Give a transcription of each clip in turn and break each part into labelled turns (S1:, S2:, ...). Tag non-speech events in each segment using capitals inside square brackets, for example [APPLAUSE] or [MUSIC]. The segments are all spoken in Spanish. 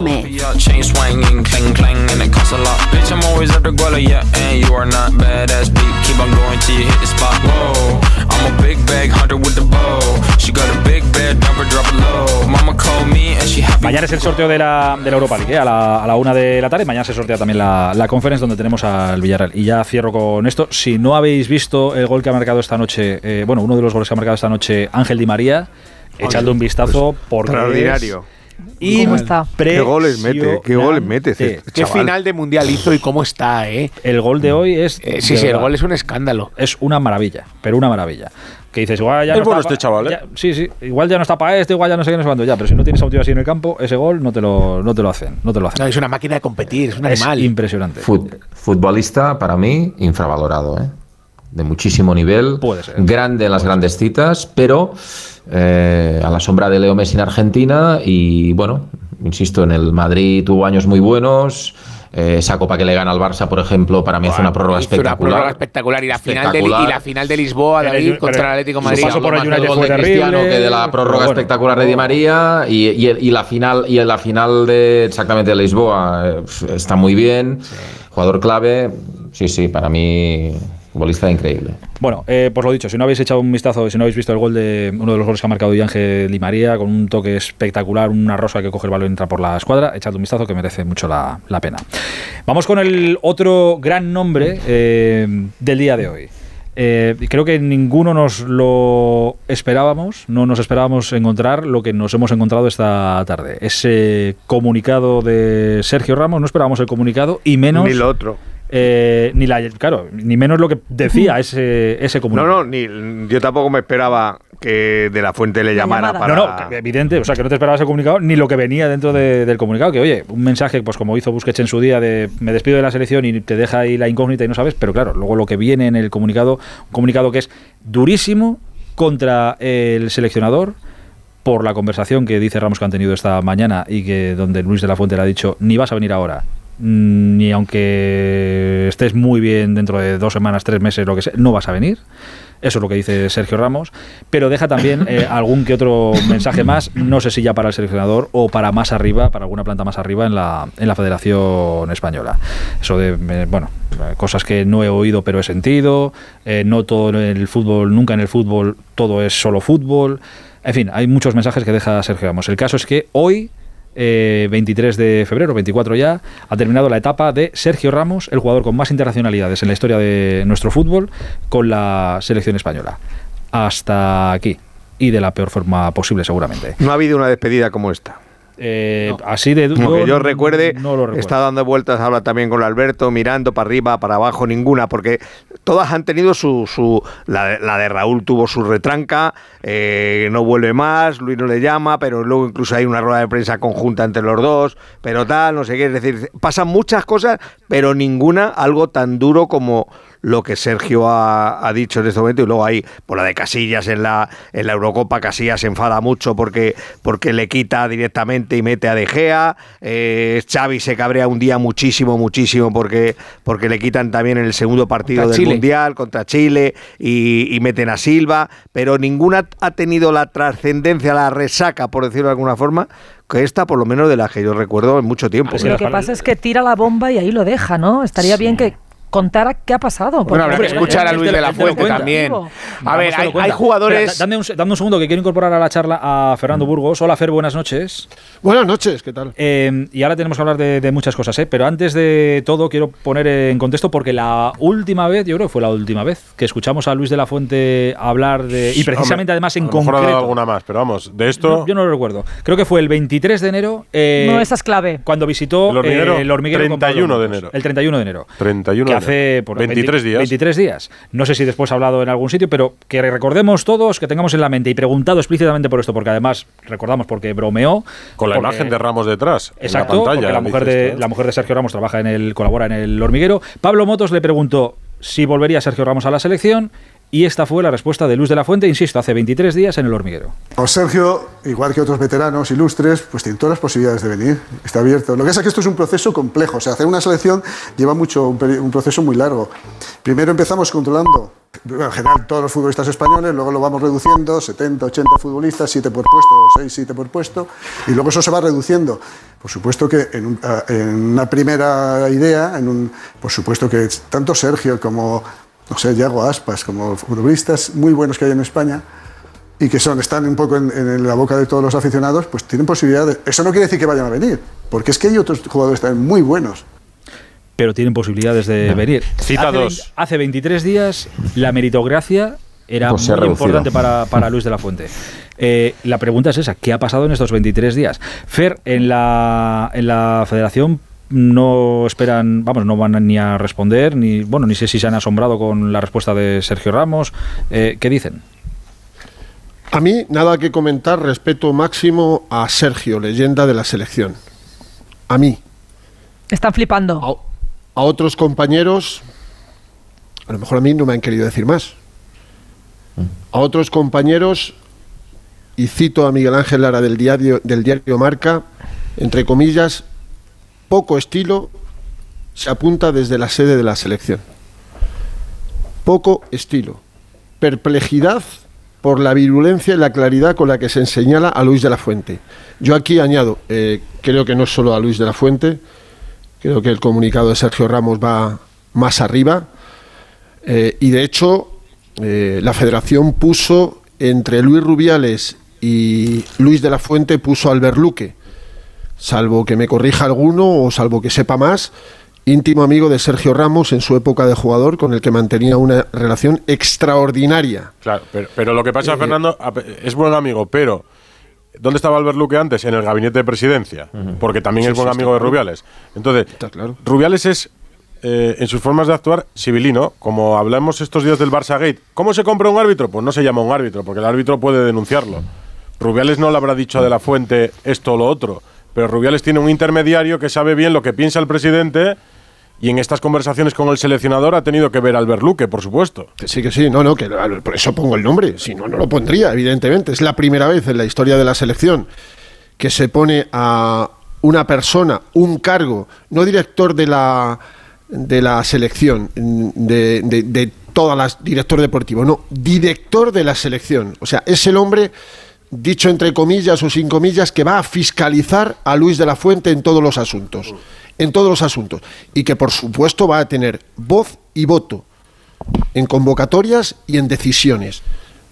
S1: Me.
S2: Chain swinging, clang clang, and it costs a lot. Bitch, I'm always at the guala, yeah, and you are not badass beat. Keep on going till you hit the spot. Whoa, I'm a big bag hunter with the bow. She got a big bed, number drop it low. Mama called me and she happy.
S3: Mañana es el sorteo de la, de la Europa League, ¿eh? a, la, a la una de la tarde. Mañana se sortea también la, la conference donde tenemos al Villarreal. Y ya cierro con esto. Si no habéis visto el gol que ha marcado esta noche, eh, bueno, uno de los goles que ha marcado esta noche Ángel Di María, echadle un vistazo porque
S4: Extraordinario.
S3: es
S5: ¿Cómo está?
S4: ¿Qué goles mete? ¿Qué goles mete este.
S6: Qué
S4: chaval?
S6: final de mundial hizo y cómo está, ¿eh?
S3: El gol de hoy es.
S6: Eh, sí, sí, el gol es un escándalo.
S3: es una maravilla, pero una maravilla. Que dices, igual ya
S7: Es
S3: no
S7: bueno
S3: está
S7: este chaval, ¿eh?
S3: ya- sí, sí. Igual ya no está para este, igual ya no sé qué, no sé cuándo. Ya, pero si no tienes a un tío así en el campo, ese gol no te lo, no te lo hacen. No te lo hacen.
S6: No, es una máquina de competir, es un
S3: es
S6: animal.
S3: impresionante.
S8: Fut- futbolista para mí infravalorado, ¿eh? de muchísimo nivel,
S3: Puede ser.
S8: grande en las grandes citas, pero eh, a la sombra de Leo Messi en Argentina y bueno, insisto, en el Madrid tuvo años muy buenos. eh, esa copa que le gana al Barça, por ejemplo, para mí hace una prórroga
S6: Hizo una
S8: espectacular.
S6: prórroga espectacular. Y la, final de,
S8: Espectacular.
S6: y la final de Lisboa, David,
S3: pero-
S6: contra el Atlético de
S3: su
S6: Madrid.
S3: paso por el
S8: Más del
S3: United fue
S8: de Cristiano que de la prórroga
S3: bueno.
S8: espectacular de Di María y, y- y la final y en la final de exactamente de Lisboa eh, está muy bien jugador clave sí sí para mí futbolista increíble
S3: Bueno, eh, pues lo dicho, si no habéis echado un vistazo, si no habéis visto el gol de uno de los goles que ha marcado Ángel Di María, con un toque espectacular, una rosa que coge el balón y entra por la escuadra, echad un vistazo que merece mucho la, la pena. Vamos con el otro gran nombre eh, del día de hoy. Eh, creo que ninguno nos lo esperábamos, no nos esperábamos encontrar lo que nos hemos encontrado esta tarde. Ese comunicado de Sergio Ramos, no esperábamos el comunicado y menos...
S4: Ni lo otro.
S3: Eh, ni la, claro, ni menos lo que decía ese, ese
S4: No,
S3: comunicado.
S4: no, ni, yo tampoco me esperaba que de la fuente le
S5: La
S4: llamara para.
S3: No, no, evidente, o sea, que no te esperabas el comunicado ni lo que venía dentro de- del comunicado. Que, oye, un mensaje, pues como hizo Busquets en su día, de me despido de la selección y te deja ahí la incógnita y no sabes, pero claro, luego lo que viene en el comunicado, un comunicado que es durísimo contra el seleccionador por la conversación que dice Ramos que han tenido esta mañana y que donde Luis de la Fuente le ha dicho, ni vas a venir ahora, ni aunque estés muy bien dentro de dos semanas, tres meses, lo que sea, no vas a venir. Eso es lo que dice Sergio Ramos, pero deja también [LAUGHS] eh, algún que otro mensaje más, no sé si ya para el seleccionador o para más arriba, para alguna planta más arriba en la, en la Federación Española. Eso de, eh, bueno, cosas que no he oído pero he sentido, eh, no todo en el fútbol, nunca en el fútbol todo es solo fútbol. En fin, hay muchos mensajes que deja Sergio Ramos. El caso es que hoy eh, 23 de febrero, 24 ya, ha terminado la etapa de Sergio Ramos, el jugador con más internacionalidades en la historia de nuestro fútbol, con la selección española. Hasta aquí. Y de la peor forma posible, seguramente.
S4: No ha habido una despedida como esta.
S3: Eh, Así de
S4: Como que yo recuerde,
S3: no lo recuerdo.
S4: está dando vueltas, habla también con Alberto, mirando para arriba, para abajo, ninguna, porque todas han tenido su... su la, de- la de Raúl tuvo su retranca, eh, no vuelve más, Luis no le llama, pero luego incluso hay una rueda de prensa conjunta entre los dos, pero tal, no sé qué, es decir, pasan muchas cosas, pero ninguna algo tan duro como lo que Sergio ha, ha dicho en este momento y luego ahí por la de Casillas en la en la Eurocopa Casillas se enfada mucho porque porque le quita directamente y mete a De Gea eh, Xavi se cabrea un día muchísimo muchísimo porque porque le quitan también en el segundo partido
S6: Contra
S4: del
S6: Chile.
S4: mundial contra Chile y, y meten a Silva pero ninguna ha tenido la trascendencia la resaca por decirlo de alguna forma que esta por lo menos de la que yo recuerdo en mucho tiempo
S3: que
S5: Lo que pasa es que tira la bomba y ahí lo deja, ¿no? Estaría bien que contara qué ha pasado. porque-
S6: Bueno, habrá que escuchar a
S3: él-
S6: Luis
S3: él
S6: de la
S3: él te lo
S6: Fuente también. A ver, hay, jugadores.
S3: Espera, dame, un, dame un segundo que quiero incorporar a la charla a Fernando Burgos. Hola, Fer, buenas noches.
S9: Buenas noches, ¿qué tal?
S3: Eh, y ahora tenemos que hablar de, de muchas cosas, ¿eh? pero antes de todo quiero poner en contexto porque la última vez, yo creo que fue la última vez, que escuchamos a Luis de la Fuente hablar de... Y precisamente
S7: Hombre,
S3: además en
S7: a lo mejor ha dado
S3: concreto...
S7: alguna más, pero vamos, de esto.
S3: No, yo no lo recuerdo. Creo que fue el 23 de enero. eh,
S5: No, esa es clave.
S3: Cuando visitó
S7: El hormiguero,
S3: eh, el hormiguero con
S7: 31
S3: Pablo
S7: de enero.
S3: El 31 de enero.
S7: 31
S3: que
S7: de
S3: hace
S7: enero.
S3: por
S7: 23 días.
S3: 23 días. No sé si después ha hablado en algún sitio, pero que recordemos todos, que tengamos en la mente y preguntado explícitamente por esto, porque además recordamos porque bromeó.
S7: Con la
S3: porque-
S7: imagen de Ramos detrás.
S3: Exacto,
S7: en la pantalla.
S3: porque la mujer, de, la mujer de Sergio Ramos trabaja en el, colabora en el hormiguero. Pablo Motos le preguntó si volvería Sergio Ramos a la selección y esta fue la respuesta de Luz de la Fuente, insisto, hace 23 días en el hormiguero.
S9: Pues Sergio, igual que otros veteranos ilustres, pues tiene todas las posibilidades de venir. Está abierto. Lo que pasa es que esto es un proceso complejo. O sea, hacer una selección lleva mucho, un, proceso muy largo. Primero empezamos controlando en general todos los futbolistas españoles, luego lo vamos reduciendo, 70, 80 futbolistas, 7 por puesto, 6, 7 por puesto, y luego eso se va reduciendo. Por supuesto que en, un- a- en una primera idea, en un, por supuesto que tanto Sergio como, no sé, Yago Aspas, como futbolistas muy buenos que hay en España, y que son, están un poco en, en la boca de todos los aficionados, pues tienen posibilidad de... Eso no quiere decir que vayan a venir, porque es que hay otros jugadores también muy buenos.
S3: pero tienen posibilidades de venir.
S7: Cita
S3: hace,
S7: dos.
S3: hace 23 días la meritocracia era
S8: Pues
S3: muy importante para, para Luis de la Fuente. [LAUGHS] Eh, la pregunta es esa, ¿qué ha pasado en estos 23 días? Fer, en la, en la federación no esperan, vamos, no van ni a responder, ni bueno, ni sé si se han asombrado con la respuesta de Sergio Ramos. Eh, ¿Qué dicen?
S1: A mí nada que comentar, respeto máximo a Sergio, leyenda de la selección. A mí,
S5: Están flipando.
S1: a, a otros compañeros, a lo mejor a mí no me han querido decir más. A otros compañeros, y cito a Miguel Ángel Lara del diario, del diario Marca, entre comillas, poco estilo se apunta desde la sede de la selección. Poco estilo. Perplejidad por la virulencia y la claridad con la que se señala a Luis de la Fuente. Yo aquí añado, eh, creo que no es solo a Luis de la Fuente, creo que el comunicado de Sergio Ramos va más arriba, eh, y de hecho eh, la federación puso entre Luis Rubiales y Luis de la Fuente puso a Albert Luque, salvo que me corrija alguno o salvo que sepa más, íntimo amigo de Sergio Ramos en su época de jugador con el que mantenía una relación extraordinaria.
S7: Claro, pero, pero lo que pasa,
S1: Eh,
S7: Fernando, a- es buen amigo, pero ¿dónde estaba Albert Luque antes? En el gabinete de presidencia, porque también
S1: Sí,
S7: es buen
S1: sí,
S7: amigo de. Rubiales. Entonces,
S1: Está claro.
S7: Rubiales es, eh, en sus formas de actuar, civilino. Como hablamos estos días del Barça Gate. ¿Cómo se compra un árbitro? Pues no se llama un árbitro, porque el árbitro puede denunciarlo. Rubiales no le habrá dicho de la fuente esto o lo otro, pero Rubiales tiene un intermediario que sabe bien lo que piensa el presidente y en estas conversaciones con el seleccionador ha tenido que ver Albert Luque, por supuesto.
S1: Sí, que sí, no, no, que por eso pongo el nombre, si no, no lo pondría, evidentemente. Es la primera vez en la historia de la selección que se pone a una persona, un cargo, no director de la, de la selección, de, de, de todas las, director deportivo, no, director de la selección. O sea, es el hombre, dicho entre comillas o sin comillas, que va a fiscalizar a Luis de la Fuente en todos los asuntos. En todos los asuntos. Y que por supuesto va a tener voz y voto en convocatorias y en decisiones.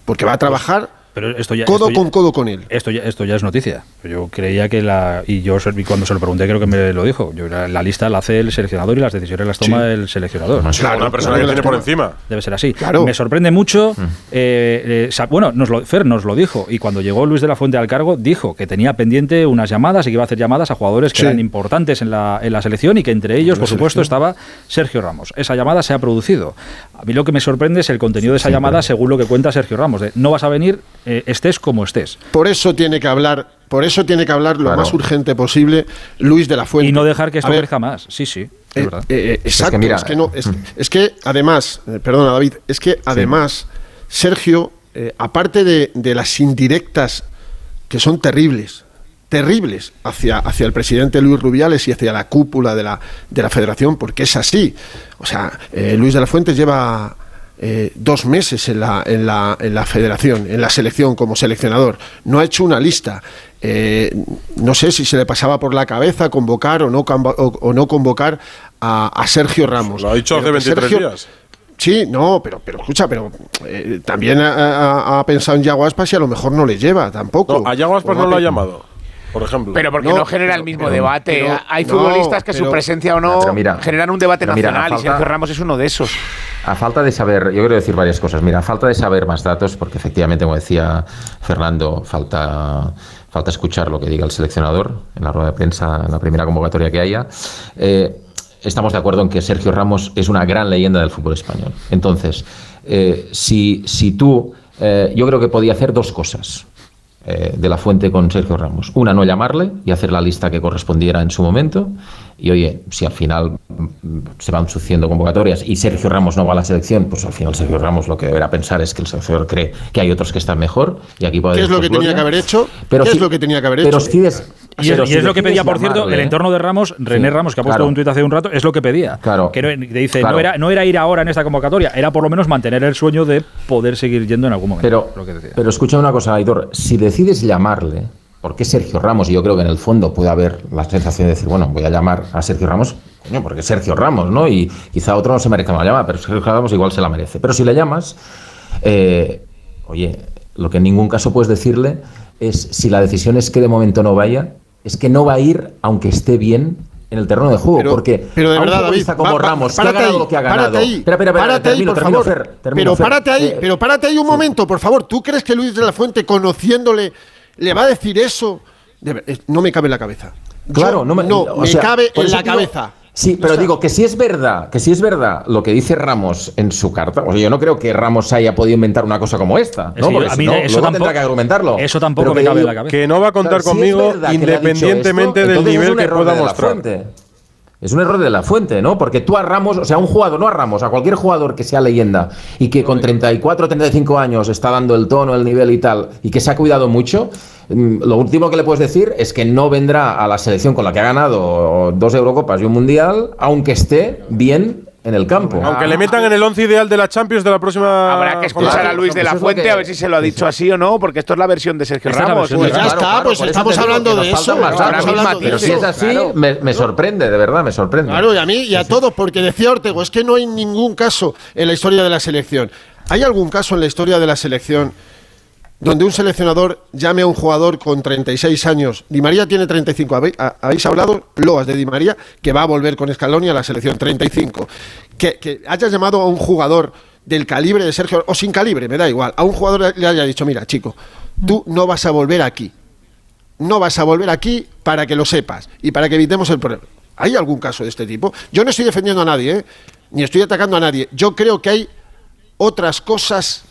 S1: Porque va a trabajar
S3: Pero esto ya,
S1: codo
S3: esto ya-
S1: con codo con él.
S3: Esto ya, esto ya es noticia. Yo creía que la. Y yo cuando se lo pregunté, creo que me lo dijo. Yo, la, la lista la hace el seleccionador y las decisiones las toma
S1: Sí.
S3: el seleccionador.
S1: Claro,
S7: una persona
S1: claro,
S7: que tiene por encima.
S3: Debe ser así.
S1: Claro.
S3: Me sorprende mucho. eh, eh, sa- bueno, nos lo, Fer nos lo dijo. Y cuando llegó Luis de la Fuente al cargo, dijo que tenía pendiente unas llamadas y que iba a hacer llamadas a jugadores que
S1: Sí.
S3: eran importantes en la, en la selección y que entre ellos, por supuesto,
S1: selección.
S3: estaba Sergio Ramos. Esa llamada se ha producido. A mí lo que me sorprende es el contenido de esa llamada, según lo que cuenta Sergio Ramos. De, no vas a venir, eh, estés como estés.
S1: Por eso tiene que hablar, por eso tiene que hablar lo
S8: Claro.
S1: más urgente posible Luis de la Fuente.
S3: Y no dejar que esto crezca más. Sí, sí. Es
S1: Eh,
S3: verdad.
S1: eh, exacto, es
S8: que
S1: que,
S8: mira,
S1: no, es, es que además, eh, perdona David, es que además Sergio, eh, aparte de, de las indirectas que son terribles, terribles hacia, hacia el presidente Luis Rubiales y hacia la cúpula de la, de la federación, porque es así. O sea, eh, Luis de la Fuente lleva eh, dos meses en la, en, la, en la federación, en la selección como seleccionador. No ha hecho una lista. Eh, no sé si se le pasaba por la cabeza convocar o no, convo- o, o no convocar a, a Sergio Ramos.
S7: Lo ha dicho hace
S1: Pero que
S7: 23
S1: Sergio-
S7: días.
S1: Sí, no, pero, pero escucha, pero eh, también ha, ha- ha pensado en Yago Aspas y a lo mejor no le lleva tampoco.
S7: No, a Yago Aspas no lo ha llamado, por ejemplo.
S6: Pero porque no,
S1: No,
S6: genera
S1: pero-
S6: el mismo
S1: pero-
S6: debate.
S1: pero-
S6: Hay
S1: no,
S6: futbolistas que su presencia o no
S8: mira,
S6: generan un debate
S8: mira,
S6: nacional y Sergio Ramos es uno de esos.
S8: A falta de saber, yo quiero decir varias cosas. Mira, a falta de saber más datos, porque efectivamente, como decía Fernando, falta, falta escuchar lo que diga el seleccionador en la rueda de prensa, en la primera convocatoria que haya. Eh, estamos de acuerdo en que Sergio Ramos es una gran leyenda del fútbol español. Entonces, eh, si, si tú, eh, yo creo que podía hacer dos cosas eh, de la fuente con Sergio Ramos. Una, no llamarle y hacer la lista que correspondiera en su momento. Y oye, si al final mm, se van sucediendo convocatorias y Sergio Ramos no va a la selección, pues al final Sergio Ramos lo que deberá pensar es que el seleccionador cree que hay otros que están mejor y aquí puede
S1: ¿Qué es lo que
S8: después
S1: tenía que haber hecho?
S8: Pero
S1: ¿Qué
S8: si-
S1: es lo que tenía que haber
S8: pero
S1: hecho?
S8: si des-
S3: Y, es, y lo que pedía, por cierto, el entorno de Ramos, René
S8: Sí,
S3: Ramos, que ha puesto
S8: claro.
S3: un tuit hace un rato, es lo que pedía.
S8: Claro.
S3: Que no, dice,
S8: Claro.
S3: no, era, no era ir ahora en esta convocatoria, era por lo menos mantener el sueño de poder seguir yendo en algún momento.
S8: Pero,
S3: lo que decía.
S8: pero escucha una cosa, Aitor. Si decides llamarle, porque Sergio Ramos, y yo creo que en el fondo puede haber la sensación de decir, bueno, voy a llamar a Sergio Ramos, coño, porque Sergio Ramos, ¿no? Y quizá otro no se merezca una llamada, pero Sergio Ramos igual se la merece. Pero si le llamas, eh, oye, lo que en ningún caso puedes decirle es, si la decisión es que de momento no vaya, es que no va a ir aunque esté bien en el terreno de juego,
S1: Pero-
S8: porque
S1: pero de verdad, David,
S8: como Ramos, que ha
S1: párate
S8: ganado
S1: ahí,
S8: lo que ha
S1: párate
S8: ganado.
S1: ahí,
S8: espera, espera, espera,
S1: párate ahí,
S8: termino,
S1: por
S8: termino,
S1: favor.
S8: Fer, termino,
S1: pero
S8: Fer.
S1: párate ahí,
S8: Eh,
S1: pero párate ahí un momento, por favor. ¿Tú crees que Luis de la Fuente, conociéndole, le va a decir eso? De eh, no me cabe en la cabeza. Yo-
S8: Claro, no me, o
S1: me
S8: sea,
S1: cabe
S8: por
S1: en la
S8: digo-
S1: cabeza.
S8: Sí, pero digo que si es verdad, que si es verdad lo que dice Ramos en su carta, o sea, yo no creo que Ramos haya podido inventar una cosa como esta,
S3: Es
S8: ¿no? Porque
S3: a mí
S8: no,
S3: eso
S8: luego
S3: tampoco-
S8: tendrá que argumentarlo.
S3: eso tampoco
S8: Pero
S3: me cabe en la cabeza.
S7: Que no va a contar
S8: Claro,
S7: conmigo independientemente
S8: esto,
S7: del nivel que pueda mostrar.
S8: Es un error de la fuente, ¿no? Porque tú a Ramos, o sea, un jugador, no a Ramos, a cualquier jugador que sea leyenda y que con 34, 35 años está dando el tono, el nivel y tal, y que se ha cuidado mucho, mm, lo último que le puedes decir es que no vendrá a la selección con la que ha ganado dos Eurocopas y un Mundial, aunque esté bien en el campo.
S7: Aunque le metan en el once ideal de la Champions de la próxima.
S6: Habrá que escuchar a Luis de la Fuente a ver si se lo ha dicho así o no, porque esto es la versión de Sergio Ramos.
S1: Pues ya está, pues estamos hablando de eso.
S8: Pero si es así, me sorprende, de verdad, me sorprende.
S1: Claro, y a mí y a todos, porque decía Ortego, es que no hay ningún caso en la historia de la selección. ¿Hay algún caso en la historia de la selección donde un seleccionador llame a un jugador con 36 años? Di María tiene 35. ¿Habéis, ha- habéis hablado, Loas, de Di María, que va a volver con Scaloni a la selección 35? Que, que hayas llamado a un jugador del calibre de Sergio, o sin calibre, me da igual, a un jugador le haya dicho, mira, chico, tú no vas a volver aquí no vas a volver aquí para que lo sepas y para que evitemos el problema. ¿Hay algún caso de este tipo? Yo no estoy defendiendo a nadie, ¿eh? ni estoy atacando a nadie. Yo creo que hay otras cosas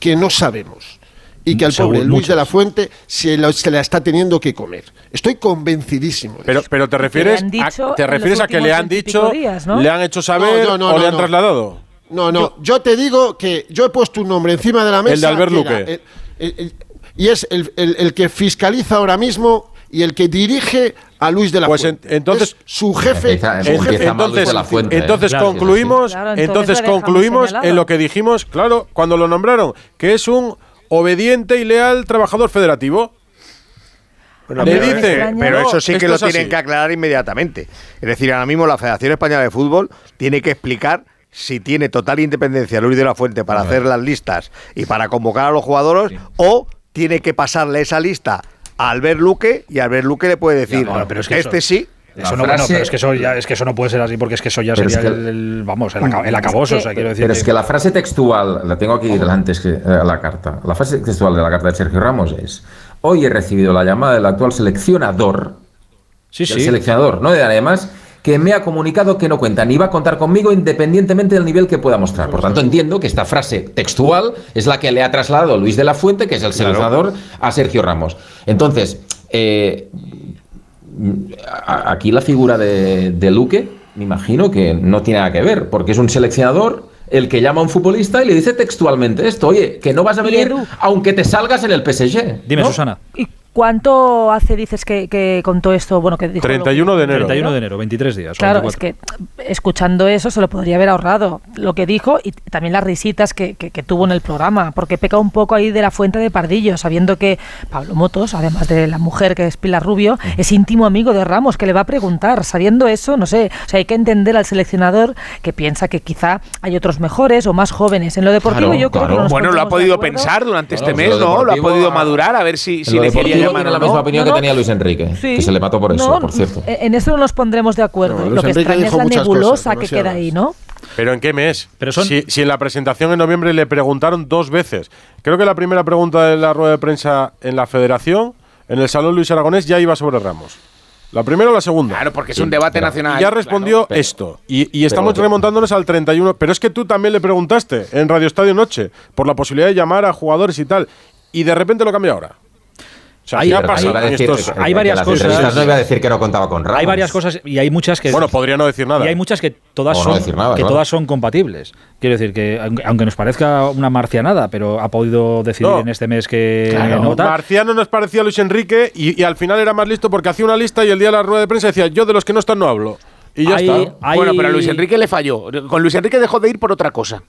S1: que no sabemos y que al
S3: Seguro,
S1: pobre Luis
S3: muchas.
S1: de la Fuente se, lo- se la está teniendo que comer. Estoy convencidísimo. de
S7: Pero,
S1: eso.
S7: pero te refieres, a, te
S5: en
S7: refieres a que le han dicho,
S5: días, ¿no?
S7: le han hecho saber
S1: No, no, no,
S7: o le han
S1: no.
S7: trasladado.
S1: No, no, yo te digo que yo he puesto un nombre encima de la mesa.
S7: El de Albert
S1: que era
S7: Luque.
S1: el- el- el- y es el, el- el que fiscaliza ahora mismo y el que dirige a Luis de la
S7: Pues en-
S1: Fuente.
S7: entonces-
S1: Es su jefe.
S8: Empieza-
S1: su
S8: empieza
S1: jefe.
S8: mal Luis de la Fuente,
S7: entonces
S3: Claro,
S7: concluimos,
S5: Claro, entonces
S7: entonces concluimos en lo que dijimos, claro, cuando lo nombraron, que es un obediente y leal trabajador federativo.
S4: Bueno,
S7: Le
S4: pero,
S7: dice,
S4: pero eso sí que lo
S7: así.
S4: tienen que aclarar inmediatamente. Es decir, ahora mismo la Federación Española de Fútbol tiene que explicar si tiene total independencia Luis de la Fuente para hacer las listas y para convocar a los jugadores o tiene que pasarle esa lista a Albert Luque y Albert Luque le puede decir,
S3: Ya, bueno, pero es que
S4: este
S3: eso-
S4: sí.
S3: Eso no, bueno, pero es que eso ya, es que eso no puede ser así porque es que eso ya
S8: es
S3: sería
S8: que-
S3: el, el- vamos, el, aca- el acaboso, o sea, quiero decir.
S8: Pero es que la frase textual, la tengo aquí delante, es que, eh, la carta. La frase textual de la carta de Sergio Ramos es: Hoy he recibido la llamada del actual seleccionador,
S3: sí,
S8: del
S3: sí.
S8: seleccionador, ¿no? Además, que me ha comunicado que no cuenta ni va a contar conmigo independientemente del nivel que pueda mostrar. Por tanto, entiendo que esta frase textual es la que le ha trasladado Luis de la Fuente, que es el seleccionador, a Sergio Ramos. Entonces, eh, aquí la figura de, de Luque, me imagino que no tiene nada que ver, porque es un seleccionador el que llama a un futbolista y le dice textualmente esto, oye, que no vas a venir aunque te salgas en el PSG.
S3: Dime,
S8: ¿no?
S3: Susana.
S5: ¿Y cuánto hace, dices, que, que contó esto? Bueno, que dijo
S7: 31
S5: lo que-
S7: de enero.
S3: 31 de enero, 23 días.
S5: Claro,
S3: 24.
S5: es que escuchando eso se lo podría haber ahorrado lo que dijo y también las risitas que, que- que tuvo en el programa, porque peca un poco ahí de la fuente de Pardillo, sabiendo que Pablo Motos, además de la mujer que es Pilar Rubio, es íntimo amigo de Ramos, que le va a preguntar. Sabiendo eso, no sé, o sea, hay que entender al seleccionador que piensa que quizá hay otros mejores o más jóvenes. En lo deportivo
S8: Claro,
S5: yo creo
S8: claro.
S5: que no nos
S6: Bueno, lo ha podido pensar durante
S8: Claro,
S6: este mes, ¿no? Lo ha podido madurar a ver si, si le quería
S8: tiene la
S6: no.
S8: misma opinión
S5: No,
S8: que tenía Luis Enrique,
S5: Sí.
S8: que se le mató por eso,
S5: No,
S8: por cierto.
S5: En eso no nos pondremos de acuerdo.
S1: No,
S5: lo que extraña es la nebulosa
S1: cosas,
S5: que queda ahí, ¿no?
S7: ¿Pero en qué mes?
S3: Pero son-
S7: si, si en la presentación en noviembre le preguntaron dos veces. Creo que la primera pregunta de la rueda de prensa en la federación, en el Salón Luis Aragonés, ya iba sobre Ramos. ¿La primera o la segunda?
S6: Claro, porque es un debate nacional.
S7: Y ya respondió
S8: Pero-
S7: esto. Y, y estamos
S8: pero-
S7: remontándonos al 31. Pero es que tú también le preguntaste en Radio Estadio Noche por la posibilidad de llamar a jugadores y tal. Y de repente lo cambia ahora. O sea,
S3: Hay-
S7: ¿qué ha
S3: pero
S7: pasado
S8: Iba a
S7: en
S8: decir-
S7: estos-
S8: eh,
S3: hay
S8: que
S3: varias cosas-
S8: No iba a decir que no contaba con Ramos.
S3: Hay varias cosas y hay muchas que
S7: Bueno, podría no decir nada.
S3: y hay muchas que todas
S8: O
S3: son
S8: decir nada,
S3: que
S8: claro.
S3: todas son compatibles. Quiero decir que aunque aunque nos parezca una marcianada, pero ha podido decidir
S7: No.
S3: en este mes que
S7: Claro.
S3: no tal.
S7: Marciano nos parecía a Luis Enrique y, y al final era más listo porque hacía una lista y el día de la rueda de prensa decía, yo de los que no están no hablo. Y ya
S3: Hay-
S7: está.
S3: hay-
S6: Bueno, pero a Luis Enrique le falló. Con Luis Enrique dejó de ir por otra cosa.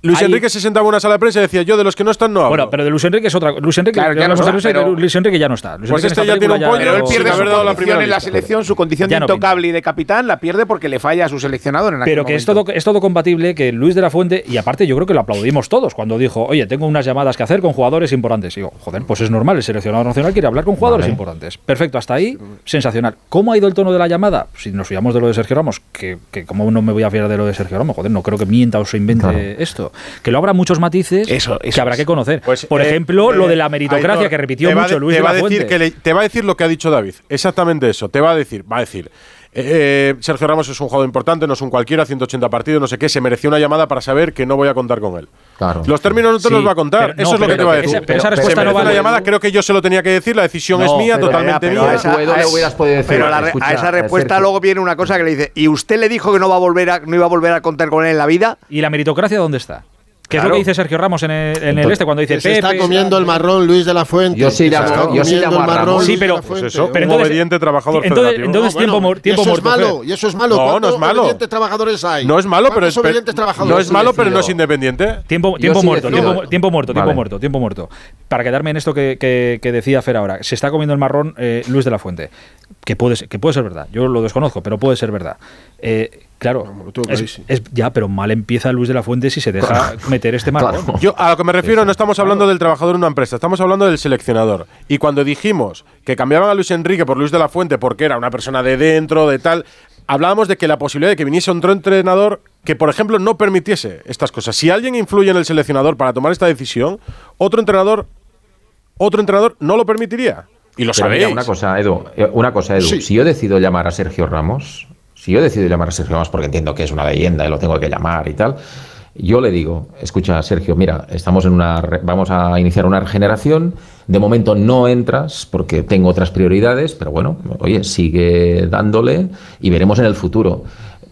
S7: Luis Enrique se sentaba en una sala de prensa y decía, yo de los que no están no hablo.
S3: Bueno, pero de Luis Enrique es otra cosa. Luis Enrique,
S6: Claro,
S3: ya
S6: ya no
S3: hablamos de
S6: está,
S3: Luis Enrique,
S6: pero-
S3: Luis Enrique ya no está. Luis
S7: Pues
S3: Enrique
S7: este ya tiene un pollo,
S6: Pero él pierde su
S7: haber dado la primera
S6: en la selección, su condición
S3: Ya
S6: de
S3: no
S6: intocable y de capitán la pierde porque le falla a su seleccionador en
S3: Pero que es todo, es todo compatible que Luis de la Fuente, y aparte yo creo que lo aplaudimos todos cuando dijo, oye, tengo unas llamadas que hacer con jugadores importantes. Y digo, joder, pues es normal, el seleccionador nacional quiere hablar con jugadores
S8: Vale.
S3: importantes. Perfecto, hasta ahí, sensacional. ¿Cómo ha ido el tono de la llamada? Si nos fiamos de lo de Sergio Ramos, que, que como no me voy a fiar de lo de Sergio Ramos, joder, no creo que mienta o se invente
S8: Claro.
S3: Esto. Que lo habrá muchos matices
S6: Eso-
S3: que habrá que conocer.
S7: Pues,
S3: Por
S7: eh,
S3: ejemplo, lo
S7: eh,
S3: de la meritocracia
S7: Aitor,
S3: que repitió mucho
S7: de-
S3: Luis
S7: te
S3: de
S7: va
S3: la
S7: a decir
S3: Fuente.
S7: que le- Te va a decir lo que ha dicho David. Exactamente eso. Te va a decir, va a decir. Eh, Sergio Ramos es un jugador importante, no es un cualquiera, 180 partidos, no sé qué. Se mereció una llamada para saber que no voy a contar con él.
S8: Claro.
S7: Los términos no te
S3: Sí,
S7: los va a contar.
S3: pero-
S7: eso
S3: no,
S7: es lo que te va a
S3: esa-
S7: decir.
S3: pero esa
S7: Se
S3: respuesta no vale.
S7: una llamada, creo que yo se lo tenía que decir. La decisión es mía,
S3: pero-
S7: totalmente
S6: pero
S7: mía.
S6: esa-
S8: hubieras podido decir.
S4: Pero la re-
S8: escucha,
S4: a esa respuesta luego viene una cosa que le dice, ¿y usted le dijo que no va a volver a, no iba a volver a contar con él en la vida?
S3: ¿Y la meritocracia dónde está? ¿Qué es
S4: Claro.
S3: lo que dice Sergio Ramos en el, en el este cuando dice
S1: Que se está
S3: Pepe,
S1: comiendo el marrón Luis de la Fuente.
S8: Yo sí
S1: Que está
S8: yo sí
S1: el marrón.
S3: Sí, pero-
S1: la.
S7: Pues eso,
S3: Pero
S7: un
S3: entonces-
S7: obediente trabajador
S3: entonces-
S7: federativo.
S3: entonces-
S1: No, bueno,
S3: tiempo mor- tiempo
S1: y eso
S3: muerto,
S1: es malo, y eso es malo.
S7: No, no
S1: ¿Cuántos
S7: es malo.
S1: obedientes trabajadores hay?
S7: No es malo, pero es,
S1: ¿Cuántos obedientes trabajadores
S7: no es malo, pero no es independiente.
S3: Tiempo, tiempo
S8: sí
S3: muerto, tiempo, tiempo muerto, tiempo
S8: Vale.
S3: muerto, tiempo muerto. Para quedarme en esto que, que- que decía Fer ahora, se está comiendo el marrón eh, Luis de la Fuente, que puede, ser, que puede ser verdad, yo lo desconozco, pero puede ser verdad. Eh, claro,
S1: No,
S3: es, ya, pero mal empieza Luis de la Fuente si se deja meter este marrón.
S8: Claro.
S7: Yo a lo que me refiero no estamos hablando del trabajador en una empresa, estamos hablando del seleccionador. Y cuando dijimos que cambiaban a Luis Enrique por Luis de la Fuente porque era una persona de dentro, de tal, hablábamos de que la posibilidad de que viniese otro entrenador que, por ejemplo, no permitiese estas cosas. Si alguien influye en el seleccionador para tomar esta decisión, otro entrenador, otro entrenador no lo permitiría. Y lo
S8: Pero
S7: sabéis.
S8: mira, una cosa, Edu, eh, una cosa, Edu.
S1: Sí.
S8: Si yo decido llamar a Sergio Ramos, si yo decido llamar a Sergio Ramos porque entiendo que es una leyenda y lo tengo que llamar y tal, yo le digo, escucha, Sergio, mira, estamos en una, vamos a iniciar una regeneración. De momento no entras porque tengo otras prioridades, pero bueno, oye, sigue dándole y veremos en el futuro.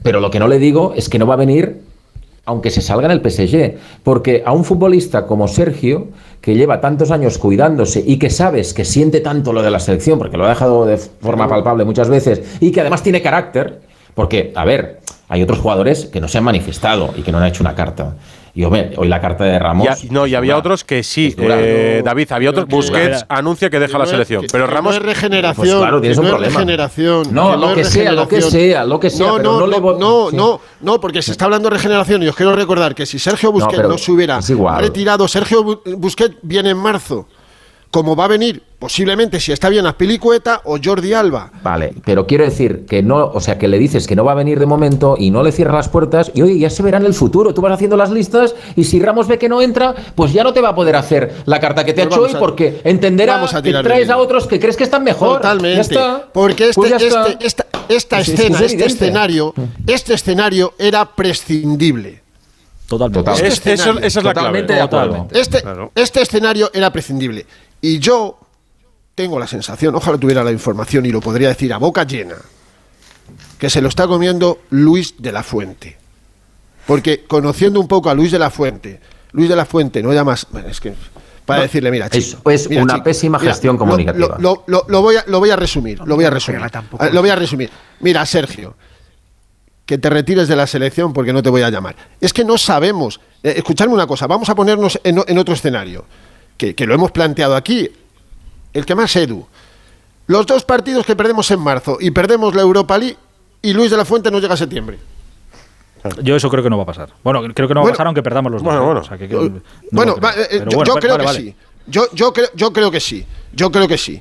S8: Pero lo que no le digo es que no va a venir aunque se salga en el PSG, porque a un futbolista como Sergio, que lleva tantos años cuidándose y que sabes que siente tanto lo de la selección, porque lo ha dejado de forma palpable muchas veces, y que además tiene carácter, porque, a ver, hay otros jugadores que no se han manifestado y que no han hecho una carta. Y hombre, hoy la carta de Ramos.
S7: Ya- no, y había
S8: dura.
S7: otros que sí.
S8: Dura.
S7: eh, David, había otros. Busquets anuncia que deja
S1: Que
S7: la
S1: no es-
S7: selección.
S1: que-
S7: pero
S1: que
S7: Ramos.
S1: No es regeneración.
S8: Pues claro, tienes
S1: que
S8: un
S1: no
S8: problema.
S1: Regeneración.
S8: No,
S1: que
S8: lo
S1: es
S8: que sea, lo que sea, lo que sea,
S1: No,
S8: pero
S1: no,
S8: no le
S1: no,
S8: voy-
S1: no,
S8: sí.
S1: no, no, porque se está hablando de regeneración y os quiero recordar que si Sergio Busquets no, se hubiera retirado, Sergio Bu- Busquets viene en marzo. Como va a venir, posiblemente, si está bien Azpilicueta o Jordi Alba.
S8: Vale, pero quiero decir que no, o sea, que le dices que no va a venir de momento y no le cierras las puertas y oye, ya se verá en el futuro. Tú vas haciendo las listas y si Ramos ve que no entra, pues ya no te va a poder hacer la carta que te
S1: Pues
S8: ha hecho hoy
S1: a-
S8: porque entenderá
S1: vamos a
S8: que traes a otros que crees que están mejor.
S1: Totalmente.
S8: Ya está.
S1: Porque este,
S8: Pues ya está.
S1: este- esta,
S8: Pues
S1: escena,
S8: es
S1: este escenario, este escenario era prescindible.
S3: Totalmente.
S8: Total.
S1: Este
S7: Es- esa es la clave.
S8: De.
S3: Totalmente.
S1: Este, este escenario era prescindible. Y yo tengo la sensación, ojalá tuviera la información y lo podría decir a boca llena, que se lo está comiendo Luis de la Fuente. Porque conociendo un poco a Luis de la Fuente, Luis de la Fuente no llamas. bueno, es que. Para decirle, mira, chico,
S8: es
S1: mira,
S8: una
S1: chico,
S8: pésima gestión comunicativa.
S1: Lo, lo- lo voy a, lo voy a resumir, lo voy a resumir. Eh, Lo voy a resumir. Mira, Sergio, que te retires de la selección porque no te voy a llamar. Es que no sabemos. Eh, escuchadme una cosa, vamos a ponernos en, en otro escenario, que, que lo hemos planteado aquí. El que más Edu. Los dos partidos que perdemos en marzo y perdemos la Europa League y Luis de la Fuente no llega a septiembre.
S3: Yo eso creo que no va a pasar. Bueno, creo que no va
S1: Bueno,
S3: a pasar aunque perdamos los dos.
S7: bueno,
S3: ¿eh?
S7: bueno.
S3: O sea, que- que no
S1: bueno, va, eh, yo,
S3: bueno,
S1: yo creo
S3: vale,
S1: que
S3: vale.
S1: sí. Yo, yo, creo, yo creo que sí. Yo creo que sí.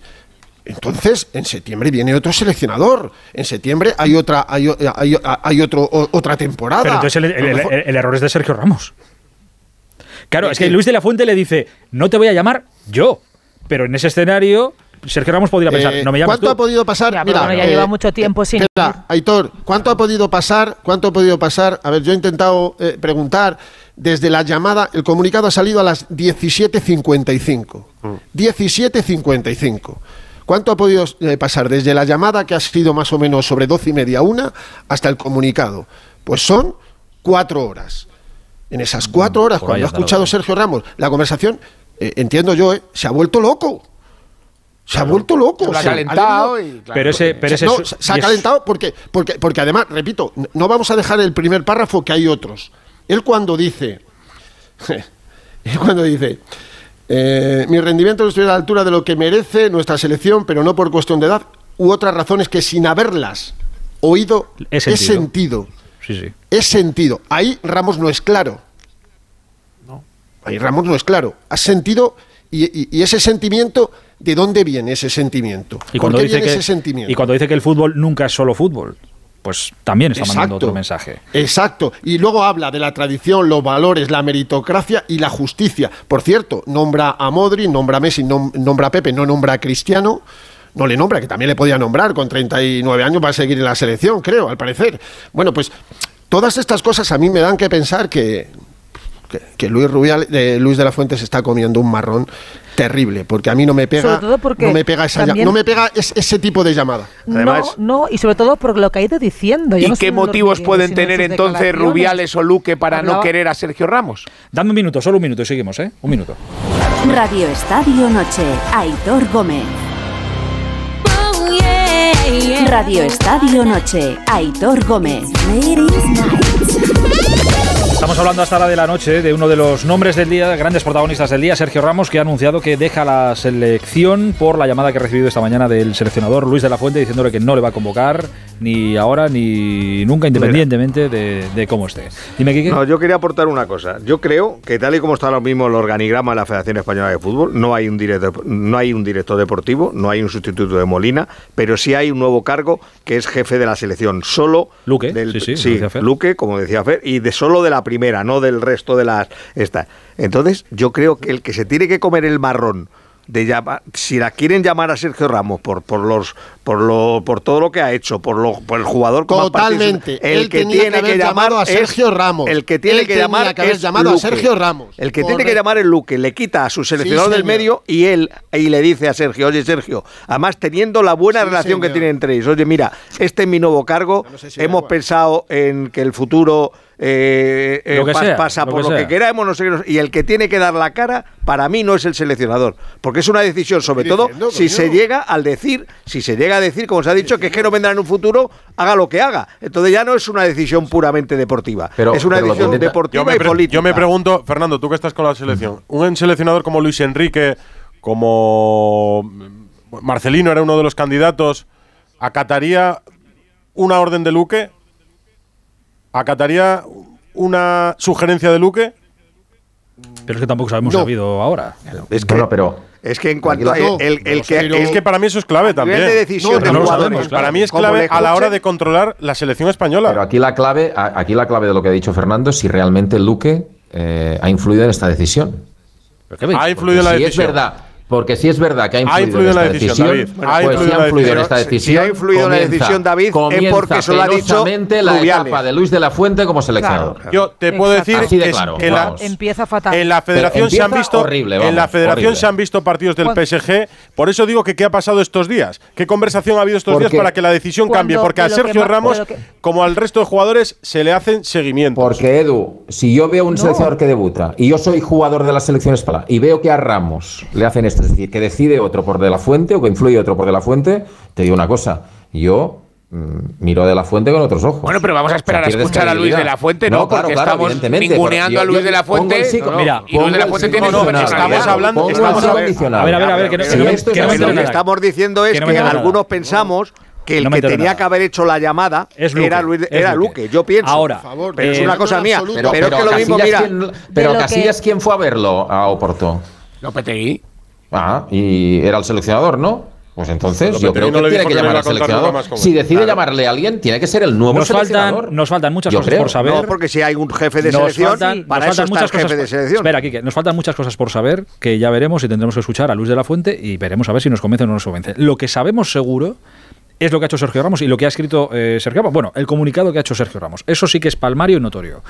S1: Entonces, en septiembre viene otro seleccionador. En septiembre hay otra, hay, hay- hay otro, o- otra temporada.
S3: Pero entonces el, el- el- el error es de Sergio Ramos. Claro,
S1: Es
S3: es que
S1: que-
S3: Luis de la Fuente le dice, no te voy a llamar yo. Pero en ese escenario, Sergio Ramos podría pensar,
S1: Eh,
S3: no me llames
S1: ¿Cuánto
S3: tú.
S1: ha podido pasar?
S5: Ya,
S1: Mira,
S5: bueno, ya
S1: eh,
S5: lleva mucho tiempo sin
S1: espera, Aitor, ¿cuánto ha podido pasar? ¿Cuánto ha podido pasar? A ver, yo he intentado eh, preguntar desde la llamada, el comunicado ha salido a las 17.55. 17.55. ¿Cuánto ha podido eh, pasar desde la llamada, que ha sido más o menos sobre 12 y media, una, hasta el comunicado? Pues son cuatro horas. En esas cuatro horas,
S3: por
S1: cuando ha escuchado Sergio Ramos la conversación, eh, entiendo yo, eh, se ha vuelto loco. Se ha vuelto loco.
S6: Lo ha calentado y, claro,
S3: Pero ese, pero ese
S1: no,
S3: su-
S1: se se ha calentado porque, porque, porque además, repito, no vamos a dejar el primer párrafo que hay otros. Él cuando dice, [LAUGHS] él cuando dice, eh, mi rendimiento no estoy a la altura de lo que merece nuestra selección, pero no por cuestión de edad, u otras razones que sin haberlas oído
S3: He
S1: he
S3: sentido.
S1: Sentido.
S3: Sí, sí.
S1: He sentido. Ahí Ramos no es claro. Ahí Ramos no es claro. Has sentido y, y- y ese sentimiento, ¿de dónde viene ese sentimiento?
S3: Y cuando,
S1: ¿Por qué
S3: dice
S1: viene
S3: que,
S1: ese sentimiento?
S3: y cuando dice que el fútbol nunca es solo fútbol, pues también está mandando
S1: Exacto.
S3: otro mensaje.
S1: Exacto. Y luego habla de la tradición, los valores, la meritocracia y la justicia. Por cierto, nombra a Modri, nombra a Messi, nom- nombra a Pepe, no nombra a Cristiano. No le nombra, que también le podía nombrar, con 39 años va a seguir en la selección, creo, al parecer. Bueno, pues todas estas cosas a mí me dan que pensar que, que, que Luis, Rubial, eh, Luis de la Fuente se está comiendo un marrón terrible, porque a mí no me pega,
S5: Sobre todo porque
S1: no me pega, esa, no me pega es- ese tipo de llamada.
S4: Además-
S5: no, no, y sobre todo por lo que ha ido diciendo. Yo
S6: ¿Y
S5: no
S6: qué motivos pueden tener entonces. Rubiales o Luque para no querer a Sergio Ramos?
S3: Dame un minuto, solo un minuto y seguimos, ¿eh? Un minuto.
S10: Radio Estadio Noche, Aitor Gómez. Radio Estadio Noche, Aitor Gómez.
S3: Estamos hablando hasta ahora de la noche de uno de los nombres del día, grandes protagonistas del día, Sergio Ramos, que ha anunciado que deja la selección por la llamada que ha recibido esta mañana del seleccionador Luis de la Fuente diciéndole que no le va a convocar ni ahora ni nunca, independientemente de, de cómo esté. Dime, Kike.
S4: No, yo quería aportar una cosa. Yo creo que tal y como está ahora mismo el organigrama de la Federación Española de Fútbol, no hay un director, no hay un director deportivo, no hay un sustituto de Molina, pero sí hay un nuevo cargo que es jefe de la selección, solo
S3: Luque,
S4: del,
S3: sí, sí, Fer.
S4: Luque, como decía Fer, y de solo de la primera, no del resto de las esta. Entonces, yo creo que el que se tiene que comer el marrón de llamar, si la quieren llamar a Sergio Ramos por por los por lo por todo lo que ha hecho, por lo por el jugador partidos,
S1: Totalmente.
S4: el
S1: Él
S4: que tiene
S1: que haber
S4: que llamar
S1: a Sergio Ramos.
S4: El que tiene
S1: Él
S4: que
S1: tenía
S4: llamar
S1: que haber
S4: es
S1: llamado a
S4: Luque.
S1: Sergio Ramos.
S4: El que tiene que llamar es Luque, le quita a su seleccionador
S1: Sí,
S4: del
S1: señor.
S4: medio y él y le dice a Sergio, "Oye Sergio, además teniendo la buena
S1: Sí,
S4: relación que tienen entre ellos, oye, mira, este es mi nuevo cargo,
S1: no sé si
S4: hemos pensado en que el futuro eh, eh,
S3: Lo que
S4: pas-
S3: sea,
S4: pasa
S3: lo
S4: por
S3: que
S4: lo que queramos, no sé qué, y el que tiene que dar la cara, para mí no es el seleccionador, porque es una decisión, sobre todo si se llega al decir, si se llega a decir, como se ha dicho, que es que no vendrá en un futuro, haga lo que haga. Entonces ya no es una decisión puramente deportiva,
S8: Pero-
S4: es una decisión
S8: intenta-
S4: deportiva
S7: Yo me,
S4: y política.
S7: yo me pregunto, Fernando, tú que estás con la selección, un seleccionador como Luis Enrique, como mm, Marcelino era uno de los candidatos, ¿acataría una orden de Luque? ¿Acataría una sugerencia de Luque?
S3: Pero es que tampoco sabemos
S1: No.
S3: habido ahora.
S4: Es que,
S8: Bueno, pero
S4: es que en cuanto a el, el que
S7: Es que para mí eso es clave también.
S4: de decisión
S1: No, no
S4: jugadores.
S7: Para mí es clave a la hora de controlar la selección española.
S8: Pero aquí la clave, aquí la clave de lo que ha dicho Fernando es si realmente Luque eh, ha influido en esta decisión.
S3: ¿Pero qué veis?
S7: ha influido en la
S8: si
S7: decisión.
S8: es verdad, porque si es verdad que ha influido,
S7: influido
S8: en
S7: la
S8: esta
S7: decisión,
S8: decisión,
S7: David. Ha
S8: pues
S7: influido
S8: si
S7: en la
S8: ha influido en
S7: decisión.
S8: esta
S4: Si- ha influido en la decisión, David, es
S8: comienza
S4: porque se lo ha dicho
S8: la
S4: Rubiales.
S8: etapa de Luis de la Fuente como seleccionador.
S7: Yo te puedo
S5: Exacto.
S7: decir
S8: de
S7: que,
S8: claro,
S7: que la,
S8: vamos.
S5: Empieza fatal.
S7: en la federación se han visto
S8: horrible,
S7: en la federación
S8: horrible.
S7: se han visto partidos del
S5: Cuando-
S7: PSG, por eso digo que qué ha pasado estos días, qué conversación ha habido estos días para que la decisión
S5: Cuando-
S7: cambie, porque a
S5: que
S7: Sergio Ramos
S5: que-
S7: como al resto de jugadores se le hacen seguimientos.
S8: Porque Edu, si yo veo un
S5: No.
S8: seleccionador que debuta y yo soy jugador de la selección española y veo que a Ramos le hacen esto, es decir, que decide otro por de la fuente o que influye otro por de la fuente, te digo una cosa, yo mm, miro de la fuente con otros ojos.
S6: Bueno, pero vamos a esperar
S8: O sea,
S6: a escuchar a Luis de la Fuente, ¿no?
S8: claro,
S6: Porque
S8: claro,
S6: estamos
S8: evidentemente,
S6: ninguneando
S8: pero
S6: a Luis de la Fuente.
S8: psico-
S6: No, no.
S8: Mira,
S6: y Luis de la Fuente tiene
S7: no, no, estamos hablando- estamos.
S3: A ver, a ver, a ver, que no-
S8: Si
S3: que no me-
S8: esto
S3: que
S8: es
S3: no me
S4: lo que estamos diciendo es
S3: Que no
S4: algunos pensamos que el
S3: No
S4: que tenía
S3: nada.
S4: que haber hecho la llamada
S3: Es Luque,
S4: era, Luis,
S3: es
S4: era
S3: Luque.
S4: Luque. Yo pienso.
S3: Ahora,
S1: Por favor,
S4: pero es
S3: eh,
S4: una cosa mía.
S1: absoluto.
S4: Pero,
S8: Pero,
S4: es que lo mismo,
S8: Casillas,
S4: mira.
S8: ¿quién- pero Casillas, ¿quién fue a verlo a Oporto?
S6: Lopetegui.
S8: Ah, y era el seleccionador, ¿no? Pues entonces yo creo
S7: no
S8: que
S7: le
S8: tiene que
S7: que no
S8: llamar al seleccionador. Si decide
S7: Claro.
S8: llamarle a alguien, tiene que ser el nuevo
S3: Nos
S8: seleccionador.
S3: faltan, nos faltan muchas
S8: Yo
S3: cosas
S8: creo.
S3: por saber.
S4: No, porque si hay un jefe de
S3: Nos
S4: selección,
S3: faltan- nos
S4: para
S3: faltan
S4: eso está el
S3: muchas
S4: jefe
S3: cosas
S4: de
S3: por-
S4: selección.
S3: Espera, nos faltan muchas cosas por saber que ya veremos y tendremos que escuchar a Luis de la Fuente y veremos a ver si nos convence o no nos convence. Lo que sabemos seguro es lo que ha hecho Sergio Ramos y lo que ha escrito eh, Sergio Ramos. Bueno, el comunicado que ha hecho Sergio Ramos. Eso sí que es palmario y notorio.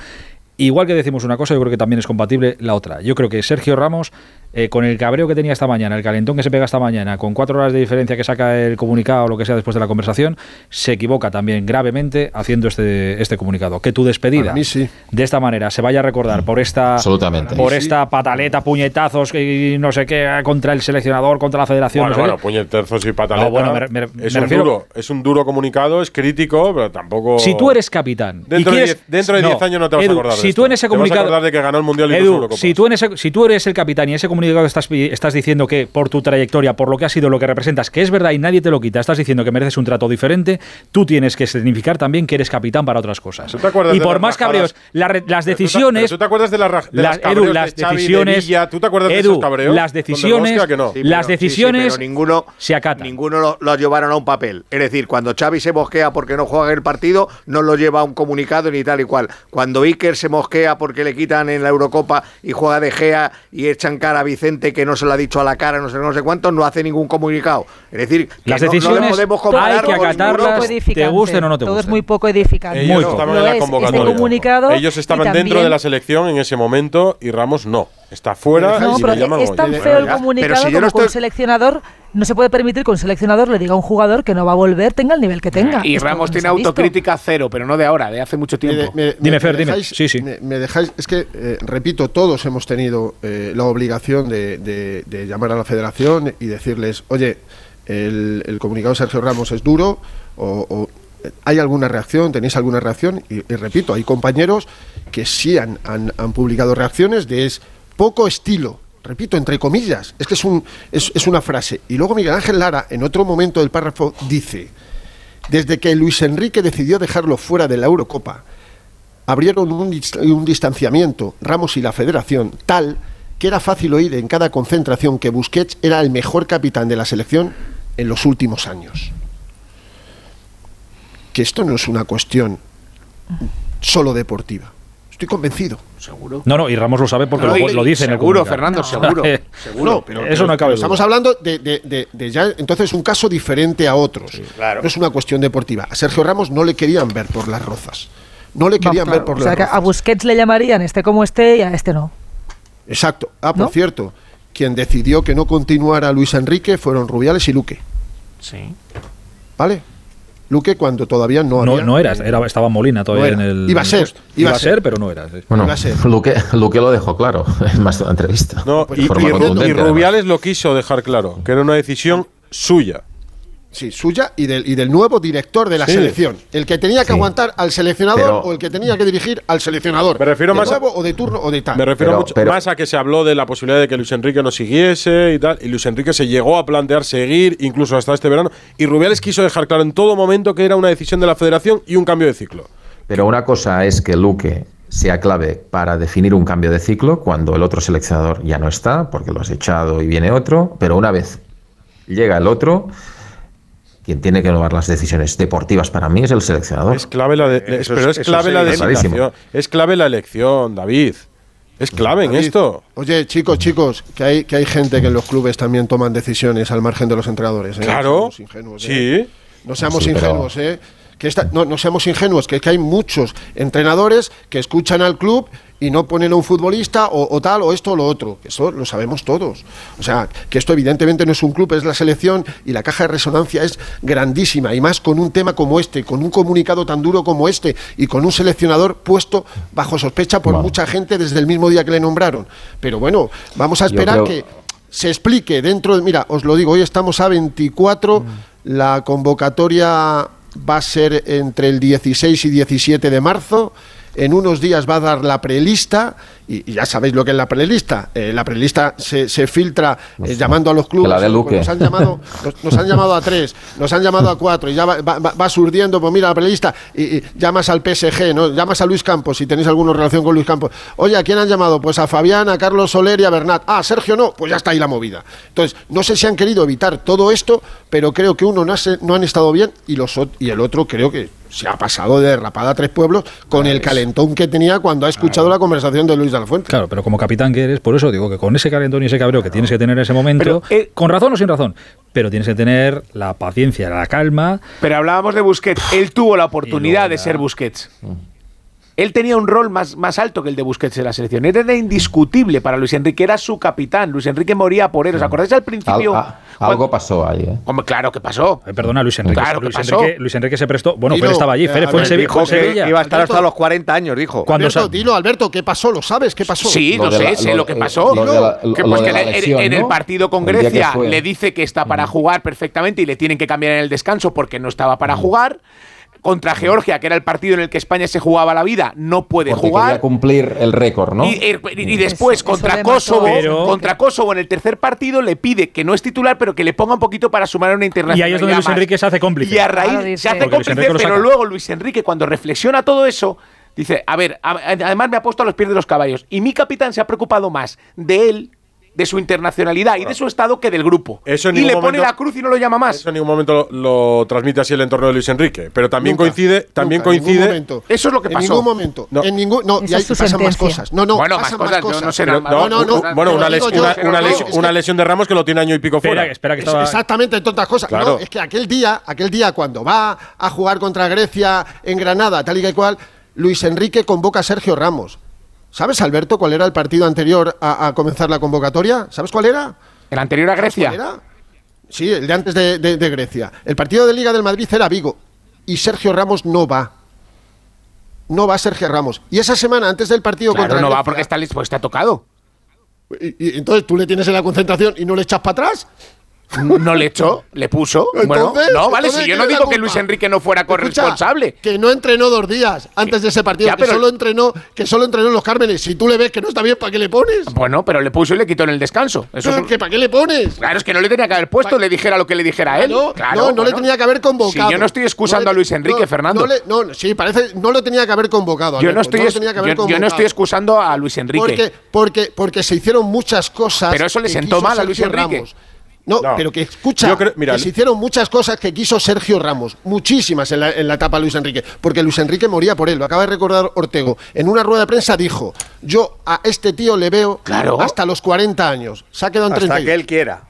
S3: Igual que decimos una cosa, yo creo que también es compatible la otra. Yo creo que Sergio Ramos, eh, con el cabreo que tenía esta mañana, el calentón que se pega esta mañana, con cuatro horas de diferencia que saca el comunicado o lo que sea después de la conversación, se equivoca también gravemente haciendo este, este comunicado. Que tu despedida
S1: Para mí sí.
S3: de esta manera se vaya a recordar por esta
S8: Absolutamente.
S3: por
S1: Sí.
S3: esta pataleta, puñetazos y no sé qué contra el seleccionador, contra la federación.
S7: Bueno,
S3: no sé
S7: bueno,
S3: qué.
S7: puñetazos y pataletas.
S3: No, bueno, me- me-
S7: es,
S3: me
S7: un
S3: refiero-
S7: duro, es un duro comunicado, es crítico, pero tampoco.
S3: Si tú eres capitán y
S7: Dentro de
S3: quieres-
S7: diez- dentro de 10 años no te vas a acordar de
S3: Si tú en ese comunicado
S7: acordar de que ganó el Mundial y
S3: Edu, si tú en ese si tú eres el capitán y en ese comunicado estás estás diciendo que por tu trayectoria, por lo que has sido, lo que representas, que es verdad y nadie te lo quita, estás diciendo que mereces un trato diferente, tú tienes que significar también que eres capitán para otras cosas.
S7: ¿Tú te acuerdas
S3: y
S7: de
S3: por
S7: las
S3: más cabreos, la las
S7: Pero tú te-
S3: decisiones
S7: pero ¿Tú te acuerdas de, las de
S3: Edu, las
S7: de de
S3: decisiones
S7: Villa? ¿Tú te acuerdas de esos cabreos?
S3: las decisiones
S7: Lewandowski, ¿a que no?
S4: Sí,
S3: las
S4: pero- sí, sí,
S3: decisiones
S4: pero ninguno,
S3: se acatan.
S4: ninguno lo, lo llevaron a un papel. Es decir, cuando Xavi se mosquea porque no juega el partido, no lo lleva a un comunicado ni tal y cual. Cuando Iker se mosquea porque le quitan en la Eurocopa y juega de Gea y echan cara a Vicente que no se lo ha dicho a la cara, no sé, no sé cuánto, no hace ningún comunicado. Es decir, que
S3: Las
S4: no- no,
S3: decisiones
S4: le podemos
S3: hay
S4: comparar
S3: que
S4: con
S3: acatarlas, te gusten o no te
S5: Todo es
S3: gusten.
S5: muy poco edificante.
S7: Ellos
S3: Muy
S7: estaban en la
S5: es,
S7: convocatoria.
S5: este comunicado
S7: Ellos estaban dentro de la selección en ese momento y Ramos no. Está fuera
S5: No,
S7: y
S5: pero es tan feo el comunicado
S4: pero si
S5: como
S4: no estoy-
S5: seleccionador no se puede permitir que un seleccionador le diga a un jugador que no va a volver, tenga el nivel que tenga.
S6: Y
S5: Esto
S6: Ramos tiene
S5: visto.
S6: autocrítica cero, pero no de ahora, de hace mucho tiempo.
S1: me-
S3: Dime,
S1: me-
S3: Fer,
S1: me
S3: dime.
S1: dejáis-
S3: Sí, sí.
S1: Me, me dejáis, es que, eh, repito, todos hemos tenido eh, la obligación de, de- de llamar a la federación y decirles, oye, el, el comunicado de Sergio Ramos es duro o, o, hay alguna reacción, tenéis alguna reacción y, y repito, hay compañeros que sí han, han- han publicado reacciones de es poco estilo. Repito, entre comillas, es que es, un, es, una frase. Y luego Miguel Ángel Lara, en otro momento del párrafo, dice, desde que Luis Enrique decidió dejarlo fuera de la Eurocopa, abrieron un, un distanciamiento, Ramos y la federación, tal que era fácil oír en cada concentración que Busquets era el mejor capitán de la selección en los últimos años. Que esto no es una cuestión solo deportiva. Estoy convencido.
S6: Seguro.
S3: No, no, y Ramos lo sabe porque
S6: No,
S3: lo, lo dice en el
S6: seguro. Fernando, [LAUGHS] seguro. seguro.
S1: No, pero,
S3: Eso
S1: pero-
S3: no cabe
S1: estamos hablando de, de- de- de ya, entonces, un caso diferente a otros.
S4: claro.
S1: No es una cuestión deportiva. A Sergio Ramos no le querían ver por las rozas. No le querían ver por
S5: o sea,
S1: las
S5: que a. Busquets le llamarían este como esté y a este no.
S1: Exacto. Ah, por
S5: ¿No?
S1: cierto, quien decidió que no continuara Luis Enrique fueron Rubiales y Luque.
S6: Sí.
S1: ¿Vale? Luque cuando todavía no
S3: No,
S1: había.
S3: no era, era, estaba Molina todavía
S1: No
S3: en el.
S1: Iba a ser,
S3: Iba,
S1: iba
S3: a ser, pero no era. sí.
S8: Bueno,
S1: Iba a ser.
S8: Luque, Luque lo dejó claro [LAUGHS] en más de una entrevista.
S7: No, y, y y
S8: además.
S7: Rubiales lo quiso dejar claro, que era una decisión suya.
S1: Sí, suya y del, y del nuevo director de la
S7: Sí.
S1: selección. El que tenía que
S8: Sí.
S1: aguantar al seleccionador
S8: Pero-
S1: o el que tenía que dirigir al seleccionador.
S7: Me refiero
S1: de
S7: más a-
S1: o de turno o de tal.
S7: Me refiero
S8: Pero-
S7: mucho
S8: pero-
S7: más a que se habló de la posibilidad de que Luis Enrique no siguiese y tal. Y Luis Enrique se llegó a plantear seguir, incluso hasta este verano. Y Rubiales quiso dejar claro en todo momento que era una decisión de la federación y un cambio de ciclo.
S8: Pero una cosa es que Luque sea clave para definir un cambio de ciclo cuando el otro seleccionador ya no está, porque lo has echado y viene otro, pero una vez llega el otro, quien tiene que tomar las decisiones deportivas para mí es el seleccionador.
S7: Es clave la de-
S4: Eso
S7: pero
S4: es-
S7: clave la designación. Es clave la elección, David. Es clave en esto.
S1: Oye, chicos, chicos, que hay, que hay gente que en los clubes también toman decisiones al margen de los entrenadores. ¿eh?
S7: Claro.
S1: No seamos ingenuos, ¿eh?
S7: Sí.
S1: No seamos
S8: Sí, pero-
S1: ingenuos, ¿eh? Que esta- no, no seamos ingenuos, que, que hay muchos entrenadores que escuchan al club y no ponen a un futbolista o, o tal o esto o lo otro. Que Eso lo sabemos todos. O sea, que esto evidentemente no es un club, es la selección y la caja de resonancia es grandísima. Y más con un tema como este, con un comunicado tan duro como este y con un seleccionador puesto bajo sospecha por
S8: Vale.
S1: mucha gente desde el mismo día que le nombraron. Pero bueno, vamos a esperar
S8: creo-
S1: que se explique dentro de. Mira, os lo digo, hoy estamos a 24, la convocatoria va a ser entre el 16 y 17 de marzo. En unos días va a dar la prelista y, y ya sabéis lo que es la prelista. Eh, la prelista se, se filtra eh, llamando a los clubes.
S8: la de
S1: Pues
S8: Luque.
S1: Nos han, llamado, [LAUGHS] nos, nos han llamado a tres, nos han llamado a cuatro y ya va, va- va- surdiendo, pues mira la prelista y, y llamas al PSG, ¿no? llamas a Luis Campos si tenéis alguna relación con Luis Campos. Oye, ¿a quién han llamado? Pues a Fabián, a Carlos Soler y a Bernat. Ah, Sergio no, pues ya está ahí la movida. Entonces, no sé si han querido evitar todo esto, pero creo que uno no, ha- no han estado bien y, los, y el otro creo que se ha pasado de derrapada a tres pueblos con el calentón que tenía cuando ha escuchado la conversación de Luis de la Fuente.
S3: Claro, pero como capitán que eres, por eso digo que con ese calentón y ese cabreo que tienes que tener en ese momento,
S6: Pero, eh,
S3: con razón o sin razón, pero tienes que tener la paciencia, la calma.
S6: Pero hablábamos de Busquets. Él tuvo la oportunidad de ser Busquets. Él tenía un rol más, más alto que el de Busquets en la selección. Era indiscutible para Luis Enrique, era su capitán. Luis Enrique moría por él. ¿Os acordáis al principio?
S8: Al- a- algo pasó ahí, ¿eh?
S6: Hombre, claro que pasó.
S3: Eh, perdona, Luis Enrique.
S6: Claro que
S3: Luis,
S6: pasó.
S3: Enrique Luis Enrique se prestó. Bueno, Fer estaba allí.
S1: eh,
S3: Fer fue en Sevilla.
S4: Iba a estar hasta
S1: Alberto.
S4: los 40 años, dijo.
S3: Cuando
S1: Alberto, dilo, Alberto, ¿qué pasó? ¿Lo sabes? ¿Qué pasó?
S6: Sí,
S8: Lo
S6: sé,
S8: la-
S6: sé
S8: lo-
S6: lo que pasó.
S8: lo de la-
S6: que
S8: lo
S6: pues que en, el partido con Grecia le dice que está para jugar perfectamente y le tienen que cambiar en el descanso porque no estaba para jugar. Contra Georgia, que era el partido en el que España se jugaba la vida, no puede
S8: Porque
S6: jugar.
S8: quería cumplir el récord, ¿no?
S6: Y, y- y después
S5: Eso-
S6: contra. Kosovo,
S3: Pero-
S6: contra Kosovo en el tercer partido le pide que no es titular, pero que le ponga un poquito para sumar a una
S3: Y
S6: internacionalidad.
S3: ahí es donde Luis. Enrique se hace cómplice.
S6: Y a raíz
S5: Claro,
S6: se hace cómplice, pero luego Luis Enrique cuando reflexiona todo eso dice, a ver, a- además me ha puesto a los pies de los caballos y mi capitán se ha preocupado más de él, de su internacionalidad y de su estado que del grupo.
S7: Eso en
S6: y le pone la cruz y no lo llama más.
S7: Eso en ningún momento lo, lo transmite así el entorno de Luis Enrique. Pero también
S1: Nunca,
S7: coincide, también
S1: nunca, en ningún
S7: coincide.
S1: momento.
S6: Eso es lo que
S1: En
S6: pasó.
S1: ningún momento.
S7: No.
S1: En ningún, no, y ahí pasan más cosas. No, no,
S6: Bueno, más
S1: pasan
S6: cosas, yo no
S7: Pero.
S1: No, no, no.
S7: bueno, una, les-
S1: yo,
S7: lesión, una lesión de Ramos que lo tiene año y pico fuera.
S3: Espera, que- espera que
S1: Es-. Exactamente, entre otras cosas.
S7: Claro.
S1: No, es que aquel día, aquel día cuando va a jugar contra Grecia en Granada, tal y que cual, Luis Enrique convoca a Sergio Ramos. ¿Sabes, Alberto, cuál era el partido anterior a, a comenzar la convocatoria? ¿Sabes cuál era?
S6: El anterior a
S1: ¿Sabes
S6: Grecia.
S1: cuál era? Sí, el de antes de, de- de Grecia. El partido de Liga del Madrid era Vigo y Sergio Ramos no va. No va Sergio Ramos. Y esa semana antes del partido
S6: Claro,
S1: contra
S6: no va porque está, pues está tocado.
S1: y, y entonces tú le tienes en la concentración y no le echas para atrás.
S6: No le echó, [LAUGHS] le puso. bueno, no, vale, si yo
S1: ¿quién
S6: no digo que? Luis Enrique no fuera
S1: Escucha,
S6: corresponsable.
S1: que no entrenó dos días antes de ese partido,
S6: Ya,
S1: que
S6: pero-
S1: solo entrenó, que solo entrenó en los Cármenes. Si tú le ves que no está bien, ¿para qué le pones?
S6: Bueno, pero le puso y le quitó en el descanso. Eso
S1: Pero
S6: es un-
S1: que ¿Para qué le pones?
S6: Claro, es que no le tenía que haber puesto, le dijera lo que le dijera a él.
S1: No,
S6: Claro,
S1: no, no le tenía que haber convocado.
S6: Si yo no estoy excusando
S1: No le-
S6: a Luis Enrique,
S1: no,
S6: Fernando.
S1: No, le- no, sí, parece, no lo tenía que haber convocado.
S6: yo, no
S1: Alberto,
S6: estoy,
S1: lo
S6: es-
S1: tenía que
S6: yo, no estoy excusando a Luis Enrique.
S1: Porque, porque, porque se hicieron muchas cosas.
S6: Pero eso le sentó mal a Luis Enrique.
S1: No,
S7: No.
S1: pero que escucha,
S7: Yo creo- mira,
S1: que se hicieron muchas cosas que quiso Sergio Ramos, muchísimas en la, en la etapa Luis Enrique, porque Luis Enrique moría por él, lo acaba de recordar Ortego. En una rueda de prensa dijo, yo a este tío le veo
S6: Claro.
S1: hasta los 40 años, se ha quedado en
S4: Hasta
S1: 30
S4: que él quiera.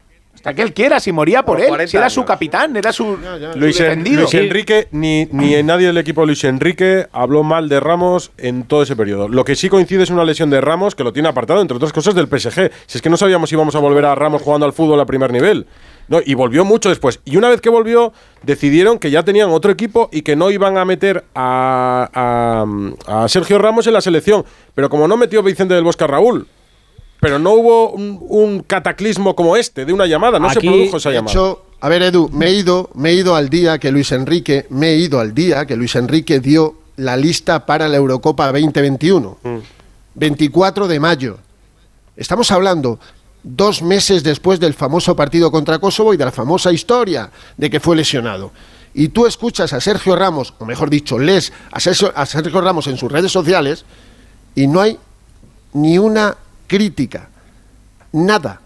S6: Hasta que él quiera, si moría por
S4: Por
S6: él.
S4: 40
S6: Si era su capitán, era su, su
S7: Luis, En-
S6: defendido.
S7: Luis Enrique, ni, ni en nadie del equipo de Luis Enrique habló mal de Ramos en todo ese periodo. Lo que sí coincide es una lesión de Ramos que lo tiene apartado, entre otras cosas, del PSG. Si es que no sabíamos si íbamos a volver a Ramos jugando al fútbol a primer nivel. No, y volvió mucho después. Y una vez que volvió, decidieron que ya tenían otro equipo y que no iban a meter a, a- a Sergio Ramos en la selección. Pero como no metió Vicente del Bosque a Raúl, pero no hubo un, un cataclismo como este, de una llamada, no se produjo esa llamada.
S1: hecho, a ver, Edu, me he ido, me he ido al día que Luis Enrique, me he ido al día que Luis Enrique dio la lista para la Eurocopa 2021. 24 de mayo. Estamos hablando dos meses después del famoso partido contra Kosovo y de la famosa historia de que fue lesionado. Y tú escuchas a Sergio Ramos, o mejor dicho, lees a Sergio, a Sergio Ramos en sus redes sociales y no hay ni una crítica. Nada.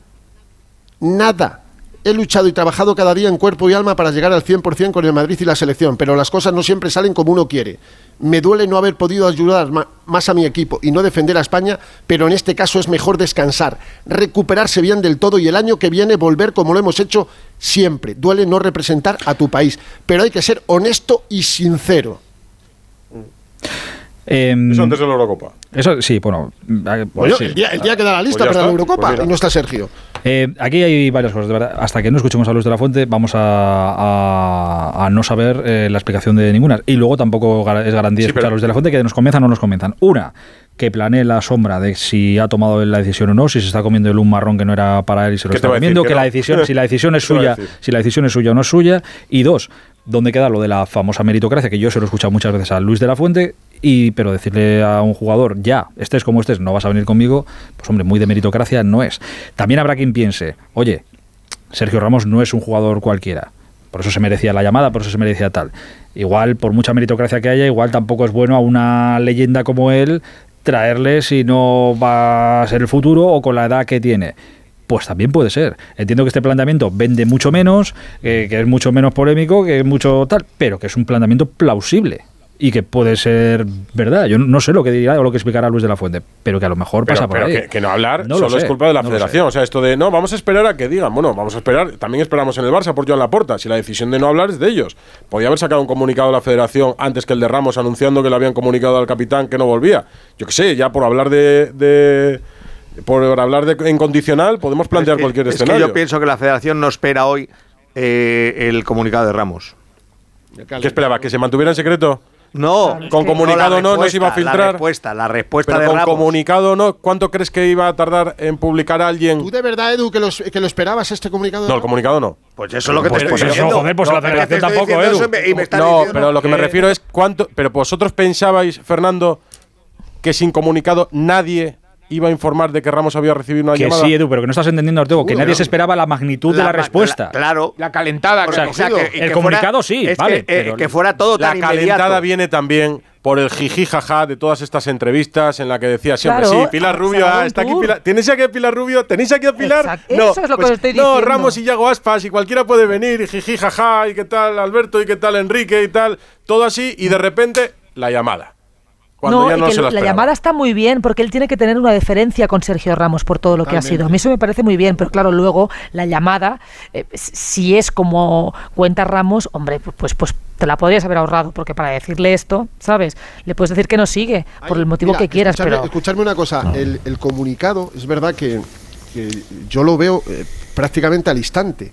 S1: Nada. He luchado y trabajado cada día en cuerpo y alma para llegar al 100% con el Madrid y la selección, pero las cosas no siempre salen como uno quiere. Me duele no haber podido ayudar más a mi equipo y no defender a España, pero en este caso es mejor descansar, recuperarse bien del todo y el año que viene volver como lo hemos hecho siempre. Duele no representar a tu país, pero hay que ser honesto y sincero.
S3: Em,
S7: Eso antes de la Eurocopa.
S3: eso sí, bueno. eh, pues sí.
S1: el, día, el día que da la lista
S7: Pues
S1: para la Eurocopa
S7: pues
S1: no está Sergio.
S3: Eh, aquí hay varias cosas, de verdad. Hasta que no escuchemos a Luis de la Fuente, vamos a, a- a no saber eh, la explicación de ninguna. Y luego tampoco es garantía
S7: Sí,
S3: escuchar
S7: pero-
S3: a Luis de la Fuente que nos convenzan o no nos convenzan. Una, que planee la sombra de si ha tomado él la decisión o no, si se está comiendo el un marrón que no era para él y se lo
S7: ¿Qué te
S3: está comiendo,
S7: Que
S3: la decisión, si la decisión es [LAUGHS]
S7: ¿Qué te va a
S3: suya, si la decisión es suya o no es suya. Y dos, ¿dónde queda lo de la famosa meritocracia? Que yo se lo he escuchado muchas veces a Luis de la Fuente Y, pero decirle a un jugador, ya, estés como estés, no vas a venir conmigo, pues hombre, muy de meritocracia no es. También habrá quien piense, oye, Sergio Ramos no es un jugador cualquiera. Por eso se merecía la llamada, por eso se merecía tal. Igual, por mucha meritocracia que haya, igual tampoco es bueno a una leyenda como él traerle si no va a ser el futuro o con la edad que tiene. Pues también puede ser. Entiendo que este planteamiento vende mucho menos, eh, que es mucho menos polémico, que es mucho tal, pero que es un planteamiento plausible y que puede ser verdad. Yo no sé lo que dirá o lo que explicará Luis de la Fuente, pero que a lo mejor
S7: Pero,
S3: pasa por
S7: pero
S3: ahí.
S7: que, que no hablar
S3: No lo
S7: solo es culpa de la
S3: no
S7: federación. O sea, esto de no, vamos a esperar a que digan. Bueno, vamos a esperar. También esperamos en el Barça por Joan Laporta. Si la decisión de no hablar es de ellos. Podía haber sacado un comunicado de la federación antes que el de Ramos anunciando que le habían comunicado al capitán que no volvía. Yo qué sé, ya por hablar de. de- por hablar de en condicional, podemos plantear
S4: Es que-
S7: cualquier
S4: es que
S7: escenario.
S4: yo pienso que la federación no espera hoy eh, el comunicado de Ramos.
S7: ¿Qué esperaba? ¿Que se mantuviera en secreto?
S4: No,
S7: Con comunicado no, no se iba a
S4: La
S7: filtrar.
S4: respuesta, la respuesta
S7: Pero
S4: de
S7: con
S4: Ramos.
S7: comunicado no. ¿Cuánto crees que iba a tardar en publicar a alguien?
S1: ¿Tú de verdad, Edu, que, los- que lo esperabas este comunicado?
S7: No, el comunicado no.
S4: Pues eso es lo que
S7: Pues
S4: te estoy diciendo.
S3: joder, pues la
S4: es que te
S3: federación tampoco, Edu.
S4: me- me
S7: No,
S4: diciendo
S7: pero lo que me refiero es cuánto. Pero vosotros pensabais, Fernando, que sin comunicado nadie iba a informar de que Ramos había recibido una
S3: Que
S7: llamada.
S3: sí, Edu, pero que no estás entendiendo, Artego, que nadie
S1: ¿no?
S3: se esperaba la magnitud de la respuesta.
S4: claro.
S6: La calentada.
S3: O sea,
S6: que-
S3: o sea,
S4: que- y
S3: el
S4: que
S3: comunicado sí,
S4: es
S3: vale,
S4: Que, eh,
S3: pero-
S4: que fuera todo
S7: La
S4: tan
S7: calentada
S4: inmediato.
S7: viene también por el jiji jaja de todas estas entrevistas en la que decía siempre,
S5: Claro,
S7: sí, Pilar
S5: se
S7: Rubio, ah, está aquí. Pilar. ¿Tenéis aquí a Pilar Rubio? ¿Tenéis aquí a Pilar?
S5: Exacto,
S7: No,
S5: eso es lo que
S7: pues,
S5: estoy
S7: No,
S5: diciendo.
S7: Ramos y Yago Aspas y cualquiera puede venir y jiji jaja y qué tal Alberto y qué tal Enrique y tal, todo así y de repente la llamada. Cuando
S5: no,
S7: ya
S5: y
S7: no
S5: que
S7: se la,
S5: llamada está muy bien porque él tiene que tener una deferencia con Sergio Ramos por todo lo que ha sido. A mí eso me parece muy bien, pero claro, luego la llamada, eh, si es como cuenta Ramos, hombre, pu- pues, pues te la podrías haber ahorrado porque para decirle esto, ¿sabes? Le puedes decir que no sigue por el motivo
S1: mira,
S5: que quieras,
S1: escuchadme,
S5: pero
S1: una cosa, el, el comunicado, es verdad que, que yo lo veo eh, prácticamente al instante.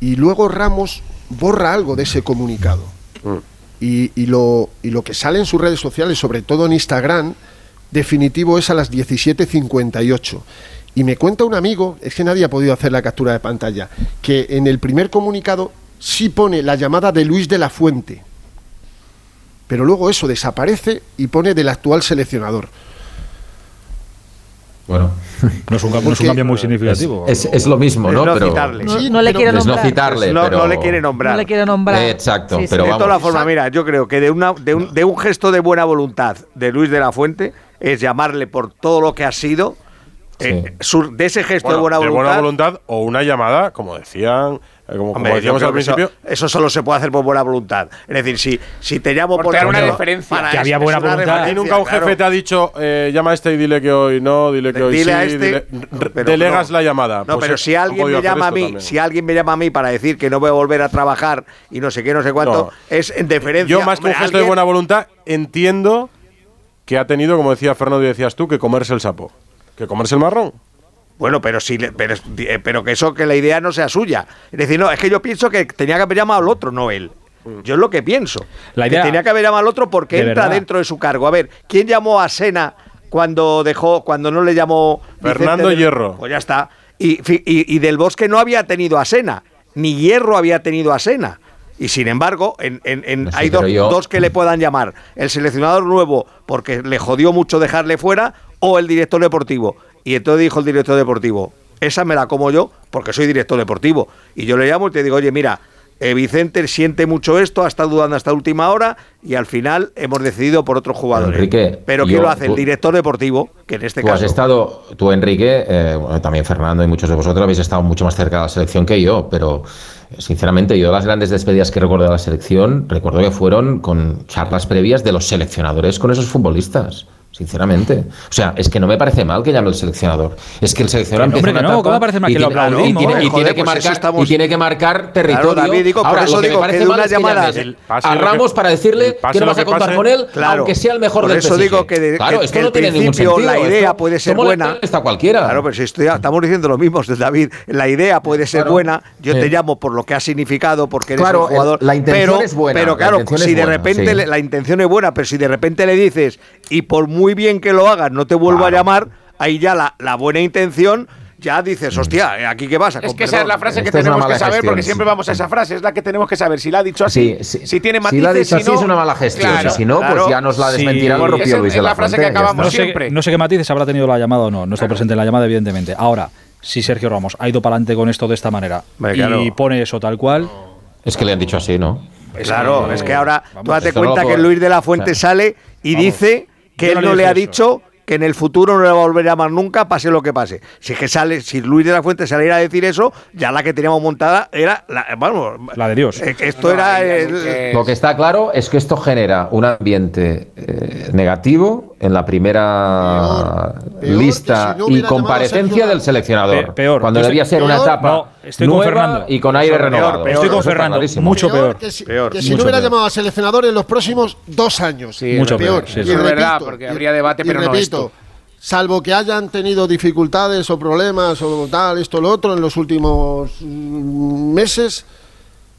S1: Y luego Ramos borra algo de ese comunicado. Y, lo, y lo que sale en sus redes sociales, sobre todo en Instagram, definitivo es a las 17.58. Y me cuenta un amigo, es que nadie ha podido hacer la captura de pantalla, que en el primer comunicado sí pone la llamada de Luis de la Fuente. Pero luego eso desaparece y pone del actual seleccionador.
S8: Bueno, [LAUGHS]
S3: No es un, cambio- no es un
S1: Porque-
S3: cambio muy significativo.
S8: es- es lo mismo,
S4: Es
S8: ¿no?
S4: no
S8: pero
S4: citarle.
S5: no, le quiere
S8: no
S5: nombrar.
S8: citarle,
S4: no,
S8: pero
S4: no le quiere nombrar.
S5: No le quiere nombrar.
S8: Eh, exacto,
S5: Sí, sí.
S8: pero
S4: de todas formas, mira, yo creo que de, una, de, un, de un gesto de buena voluntad de Luis de la Fuente es llamarle por todo lo que ha sido. eh, de ese gesto
S7: Bueno,
S4: de buena
S7: de
S4: voluntad.
S7: buena voluntad o una llamada, como decían, como,
S4: Hombre,
S7: decíamos al
S4: eso-
S7: principio.
S4: Eso, solo se puede hacer por buena voluntad. Es decir, si, si te llamo
S6: Por
S4: por,
S6: tener una
S4: teléfono,
S6: referencia.
S4: para
S3: Que
S4: eso,
S3: había buena voluntad.
S4: Referencia,
S7: nunca un jefe
S4: claro.
S7: te ha dicho, eh, llama a este y dile que hoy no, dile que hoy
S4: Dile
S7: sí,
S4: a este,
S7: dile-
S4: pero
S7: delegas
S4: no.
S7: la llamada.
S4: No,
S7: Pues,
S4: pero si alguien me llama a mí,
S7: también.
S4: si alguien me llama a mí para decir que no voy a volver a trabajar y no sé qué, no sé cuánto,
S7: No.
S4: es en deferencia.
S7: Yo, más que un gesto de buena voluntad, entiendo que ha tenido, como decía Fernando y decías tú, que comerse el sapo. Que comerse el marrón.
S4: Bueno, pero sí, le- pero, eh, pero que eso, que la idea no sea suya. Es decir, no, es que yo pienso que tenía que haber llamado al otro, no él. Yo es lo que pienso.
S3: La
S4: que
S3: idea-
S4: tenía que haber llamado al otro porque entra
S3: verdad.
S4: dentro de su cargo. A ver, ¿quién llamó a Sena cuando dejó, cuando no le llamó
S7: Fernando
S4: del-
S7: Hierro.
S4: Pues ya está. Y, fi- y- y del Bosque no había tenido a Sena, ni Hierro había tenido a Sena. Y sin embargo, en, en- en-
S8: No sé,
S4: hay dos,
S8: yo-
S4: dos que le puedan llamar. El seleccionador nuevo, porque le jodió mucho dejarle fuera, o el director deportivo. Y entonces dijo el director deportivo, esa me la como yo porque soy director deportivo. Y yo le llamo y te digo, oye, mira, eh, Vicente siente mucho esto, ha estado dudando hasta última hora y al final hemos decidido por otros jugadores.
S8: Enrique,
S4: Pero ¿quién
S8: yo-
S4: lo hace? El director deportivo, que en este
S8: Tú has
S4: caso...
S8: estado, tú Enrique, eh, bueno, también Fernando y muchos de vosotros habéis estado mucho más cerca de la selección que yo, pero sinceramente yo las grandes despedidas que recuerdo de la selección, recuerdo que fueron con charlas previas de los seleccionadores con esos futbolistas. Sinceramente. O sea, es que no me parece mal que llame el seleccionador. Es que el seleccionador
S3: Que no, hombre,
S8: empieza
S3: que
S8: una
S3: no,
S8: etapa
S3: ¿cómo me parece mal
S8: y
S3: que lo
S8: tiene-
S3: aplaudimos?
S8: y tiene, y
S4: Joder,
S8: tiene que
S4: pues eso
S8: marcar,
S4: estamos-
S8: y tiene que marcar territorio.
S4: David, digo, por
S8: Ahora,
S4: eso
S8: lo que
S4: digo
S8: me
S4: que
S8: parece
S4: de
S8: mal
S4: una
S8: es que
S4: llamada
S8: llames
S7: del- pase
S8: a
S7: lo que-
S8: Ramos para decirle
S7: el
S8: que no vas a
S7: que
S8: contar
S7: pase,
S8: con él,
S4: Claro.
S8: aunque sea el mejor
S4: Por
S8: del
S4: eso
S8: PSG.
S4: digo que de-
S8: claro,
S4: que-
S8: esto
S4: que
S8: no
S4: el
S8: tiene ningún
S4: principio,
S8: sentido.
S4: la idea
S8: esto-
S4: puede ser buena.
S8: Está cualquiera.
S4: Claro, pero si estoy- estamos diciendo lo mismo, [LAUGHS] David. La idea puede ser
S8: Claro.
S4: buena. Yo te llamo por lo que ha significado, porque eres
S8: Claro,
S4: un jugador.
S8: el- la intención es buena,
S4: Pero
S8: la
S4: claro, si de repente la intención es buena, pero si de repente le dices y por muy bien que lo hagas no te vuelvo
S8: Claro.
S4: a llamar, ahí ya la, la buena intención ya dices, hostia, ¿eh, ¿aquí qué pasa?
S6: Es
S4: Con
S6: que esa es
S4: perdón.
S6: la frase que
S8: Esta es
S6: tenemos que saber,
S8: gestión,
S6: porque
S8: sí.
S6: siempre vamos a esa frase, es la que tenemos que saber. Si la ha dicho así,
S8: Sí, sí.
S6: si tiene
S8: Si
S6: matices,
S8: la ha dicho
S6: si
S8: así
S6: no,
S8: es una mala gestión.
S6: Claro,
S8: si no,
S4: claro.
S8: pues ya nos la
S3: Sí,
S8: desmentirá el propio
S6: es-
S8: Luis
S6: es
S8: de la,
S6: la frase
S8: Fuente,
S6: que acabamos.
S3: No sé,
S6: siempre.
S3: no sé qué matices habrá tenido la llamada o no, no está presente en la llamada, evidentemente. Ahora, si Sergio Ramos ha ido para adelante con esto de esta manera
S4: Hombre,
S3: y
S4: claro.
S3: pone eso tal cual,
S8: Es que le han dicho así, ¿no?
S4: Claro, es que ahora tú date cuenta que Luis de la Fuente sale y
S3: Vamos.
S4: dice que él
S3: no le
S4: ha
S3: eso.
S4: dicho que en el futuro no le va a volver a llamar nunca, pase lo que pase. Si es que sale, si Luis de la Fuente saliera a decir eso, ya la que teníamos montada era la, vamos,
S3: la de Dios.
S4: eh, esto era el-
S8: Lo que está claro es que esto genera un ambiente eh, negativo en la primera
S1: Peor, peor
S8: lista
S1: que si no
S8: y comparecencia
S1: a
S8: del seleccionador.
S3: Pe- peor.
S8: Cuando debía ser una etapa
S3: No, estoy con Fernando.
S8: y con aire
S4: Peor,
S8: renovado.
S4: peor.
S3: Estoy con Fernando. Mucho peor.
S1: que si,
S4: Peor.
S1: que si
S3: Mucho
S1: no hubiera
S3: peor.
S1: llamado al seleccionador en los próximos dos años.
S6: Sí,
S3: Mucho
S1: peor. Y.
S6: Es verdad, porque
S1: y-
S6: habría debate,
S1: y
S6: pero no
S1: Salvo que hayan tenido dificultades o problemas o tal, esto lo otro en los últimos mm, meses,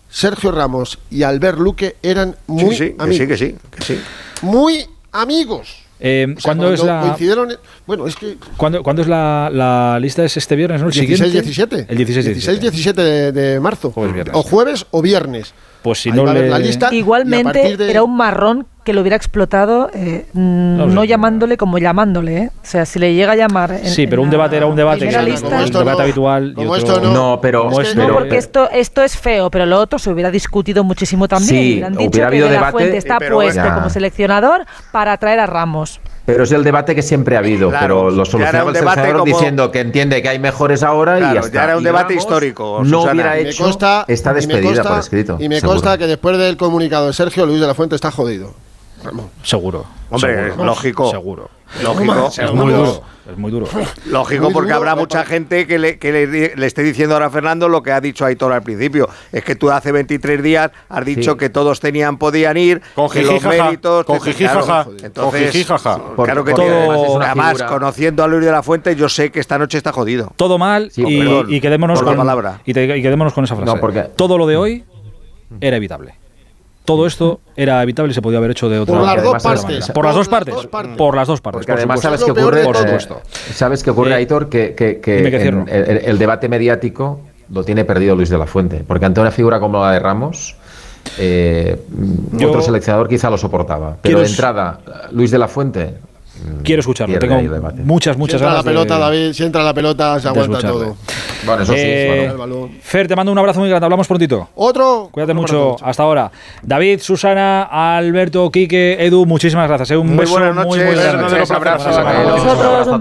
S1: Sergio Ramos y Albert Luque eran muy
S4: sí, sí, que
S1: amigos.
S4: sí, que sí, que sí.
S1: Muy amigos.
S3: Eh,
S1: O sea,
S3: ¿Cuándo es
S1: cuando
S3: la,
S1: bueno, es que
S3: ¿cuándo, cuándo es la, la lista? ¿Es este viernes, no? ¿El
S1: 16-17.
S3: siguiente? El 16-17.
S1: 16-17 de, de marzo.
S3: Jueves, viernes.
S1: O jueves o viernes.
S3: Pues si
S1: Ahí
S3: no le...
S1: la lista.
S5: Igualmente
S1: de-
S5: era un marrón que lo hubiera explotado eh,
S3: No
S5: no, llamándole como llamándole. ¿eh? O sea, si le llega a llamar. en-
S3: Sí, pero
S5: en
S3: un
S5: la
S3: debate era un debate. que-
S5: lista-
S1: Como esto
S3: debate
S1: no-
S3: habitual. y
S1: como
S3: otro-
S1: esto no-
S8: No, pero,
S1: Es que
S5: No, porque esto, esto es feo, pero lo otro se hubiera discutido muchísimo también.
S8: Sí,
S5: Hubieran dicho
S8: hubiera
S5: que
S8: habido
S5: De La
S8: debate,
S5: Fuente está puesto
S8: Ya.
S5: como seleccionador para traer a Ramos.
S8: pero es el debate que siempre ha habido.
S4: Claro,
S8: pero
S4: ya
S8: lo solucionaba
S4: un
S8: el
S4: debate
S8: seleccionador
S4: como-
S8: diciendo que entiende que hay mejores ahora y
S4: Claro,
S8: ya
S4: ya
S8: está.
S4: era un
S8: Y
S4: debate
S8: Ramos
S4: histórico,
S8: No
S4: Susana.
S8: hubiera
S1: me
S8: hecho.
S1: consta,
S8: está
S1: y
S8: despedida
S1: consta-
S8: por escrito.
S1: Y me
S8: seguro.
S1: consta que después del comunicado de Sergio, Luis de la Fuente está jodido.
S3: Seguro.
S4: Hombre,
S3: seguro.
S4: lógico.
S3: Seguro.
S4: Lógico,
S3: Es muy duro. Es muy duro.
S4: Lógico,
S1: Muy
S4: porque
S1: duro,
S4: habrá mucha gente que, le, que le, le esté diciendo ahora a Fernando lo que ha dicho Aitor al principio. Es que tú hace 23 días has dicho
S8: Sí.
S4: que todos tenían, podían ir,
S7: Con
S4: que los méritos...
S7: con
S4: entonces, claro que tiene-
S8: además es una
S4: además,
S8: figura-
S4: conociendo a Luis de la Fuente, yo sé que esta noche está jodido.
S3: Todo mal
S8: Sí,
S3: y,
S4: perdón,
S3: y quedémonos
S4: la
S3: con
S4: palabra.
S3: Y, te- y quedémonos con esa frase.
S8: No, porque-
S3: Todo lo de hoy era evitable. Todo esto era evitable y se podía haber hecho de otra
S1: Por las
S8: Porque
S1: dos partes.
S8: es-
S3: Por las dos partes. Por las dos partes.
S8: Porque
S3: por
S8: además sabes qué ocurre,
S3: Por supuesto.
S8: sabes qué ocurre, Aitor, que, que- que
S3: dime que
S8: en-
S3: cierro.
S8: el, el debate mediático lo tiene perdido Luis de la Fuente, porque ante una figura como la de Ramos, eh,
S3: Yo-
S8: otro seleccionador quizá lo soportaba, pero de entrada Luis de la Fuente
S3: Quiero escucharlo.
S8: pierde
S3: Tengo
S8: debate.
S3: muchas,
S1: Si
S3: muchas
S1: entra la
S3: de-
S1: pelota, David, si entra la pelota, se aguanta todo.
S8: Bueno, eso sí,
S3: Eh,
S8: bueno.
S1: El balón.
S3: Fer, te mando un abrazo muy grande. Hablamos prontito.
S1: Otro.
S3: Cuídate
S1: Otro
S3: mucho. Hasta ahora. David, Susana, Alberto, Quique, Edu, muchísimas gracias. eh. Un
S4: Muy
S3: beso
S4: buenas
S3: muy,
S4: noches.
S3: muy
S4: Buenas
S3: grande.
S4: noches.
S6: Abrazo.
S5: Un beso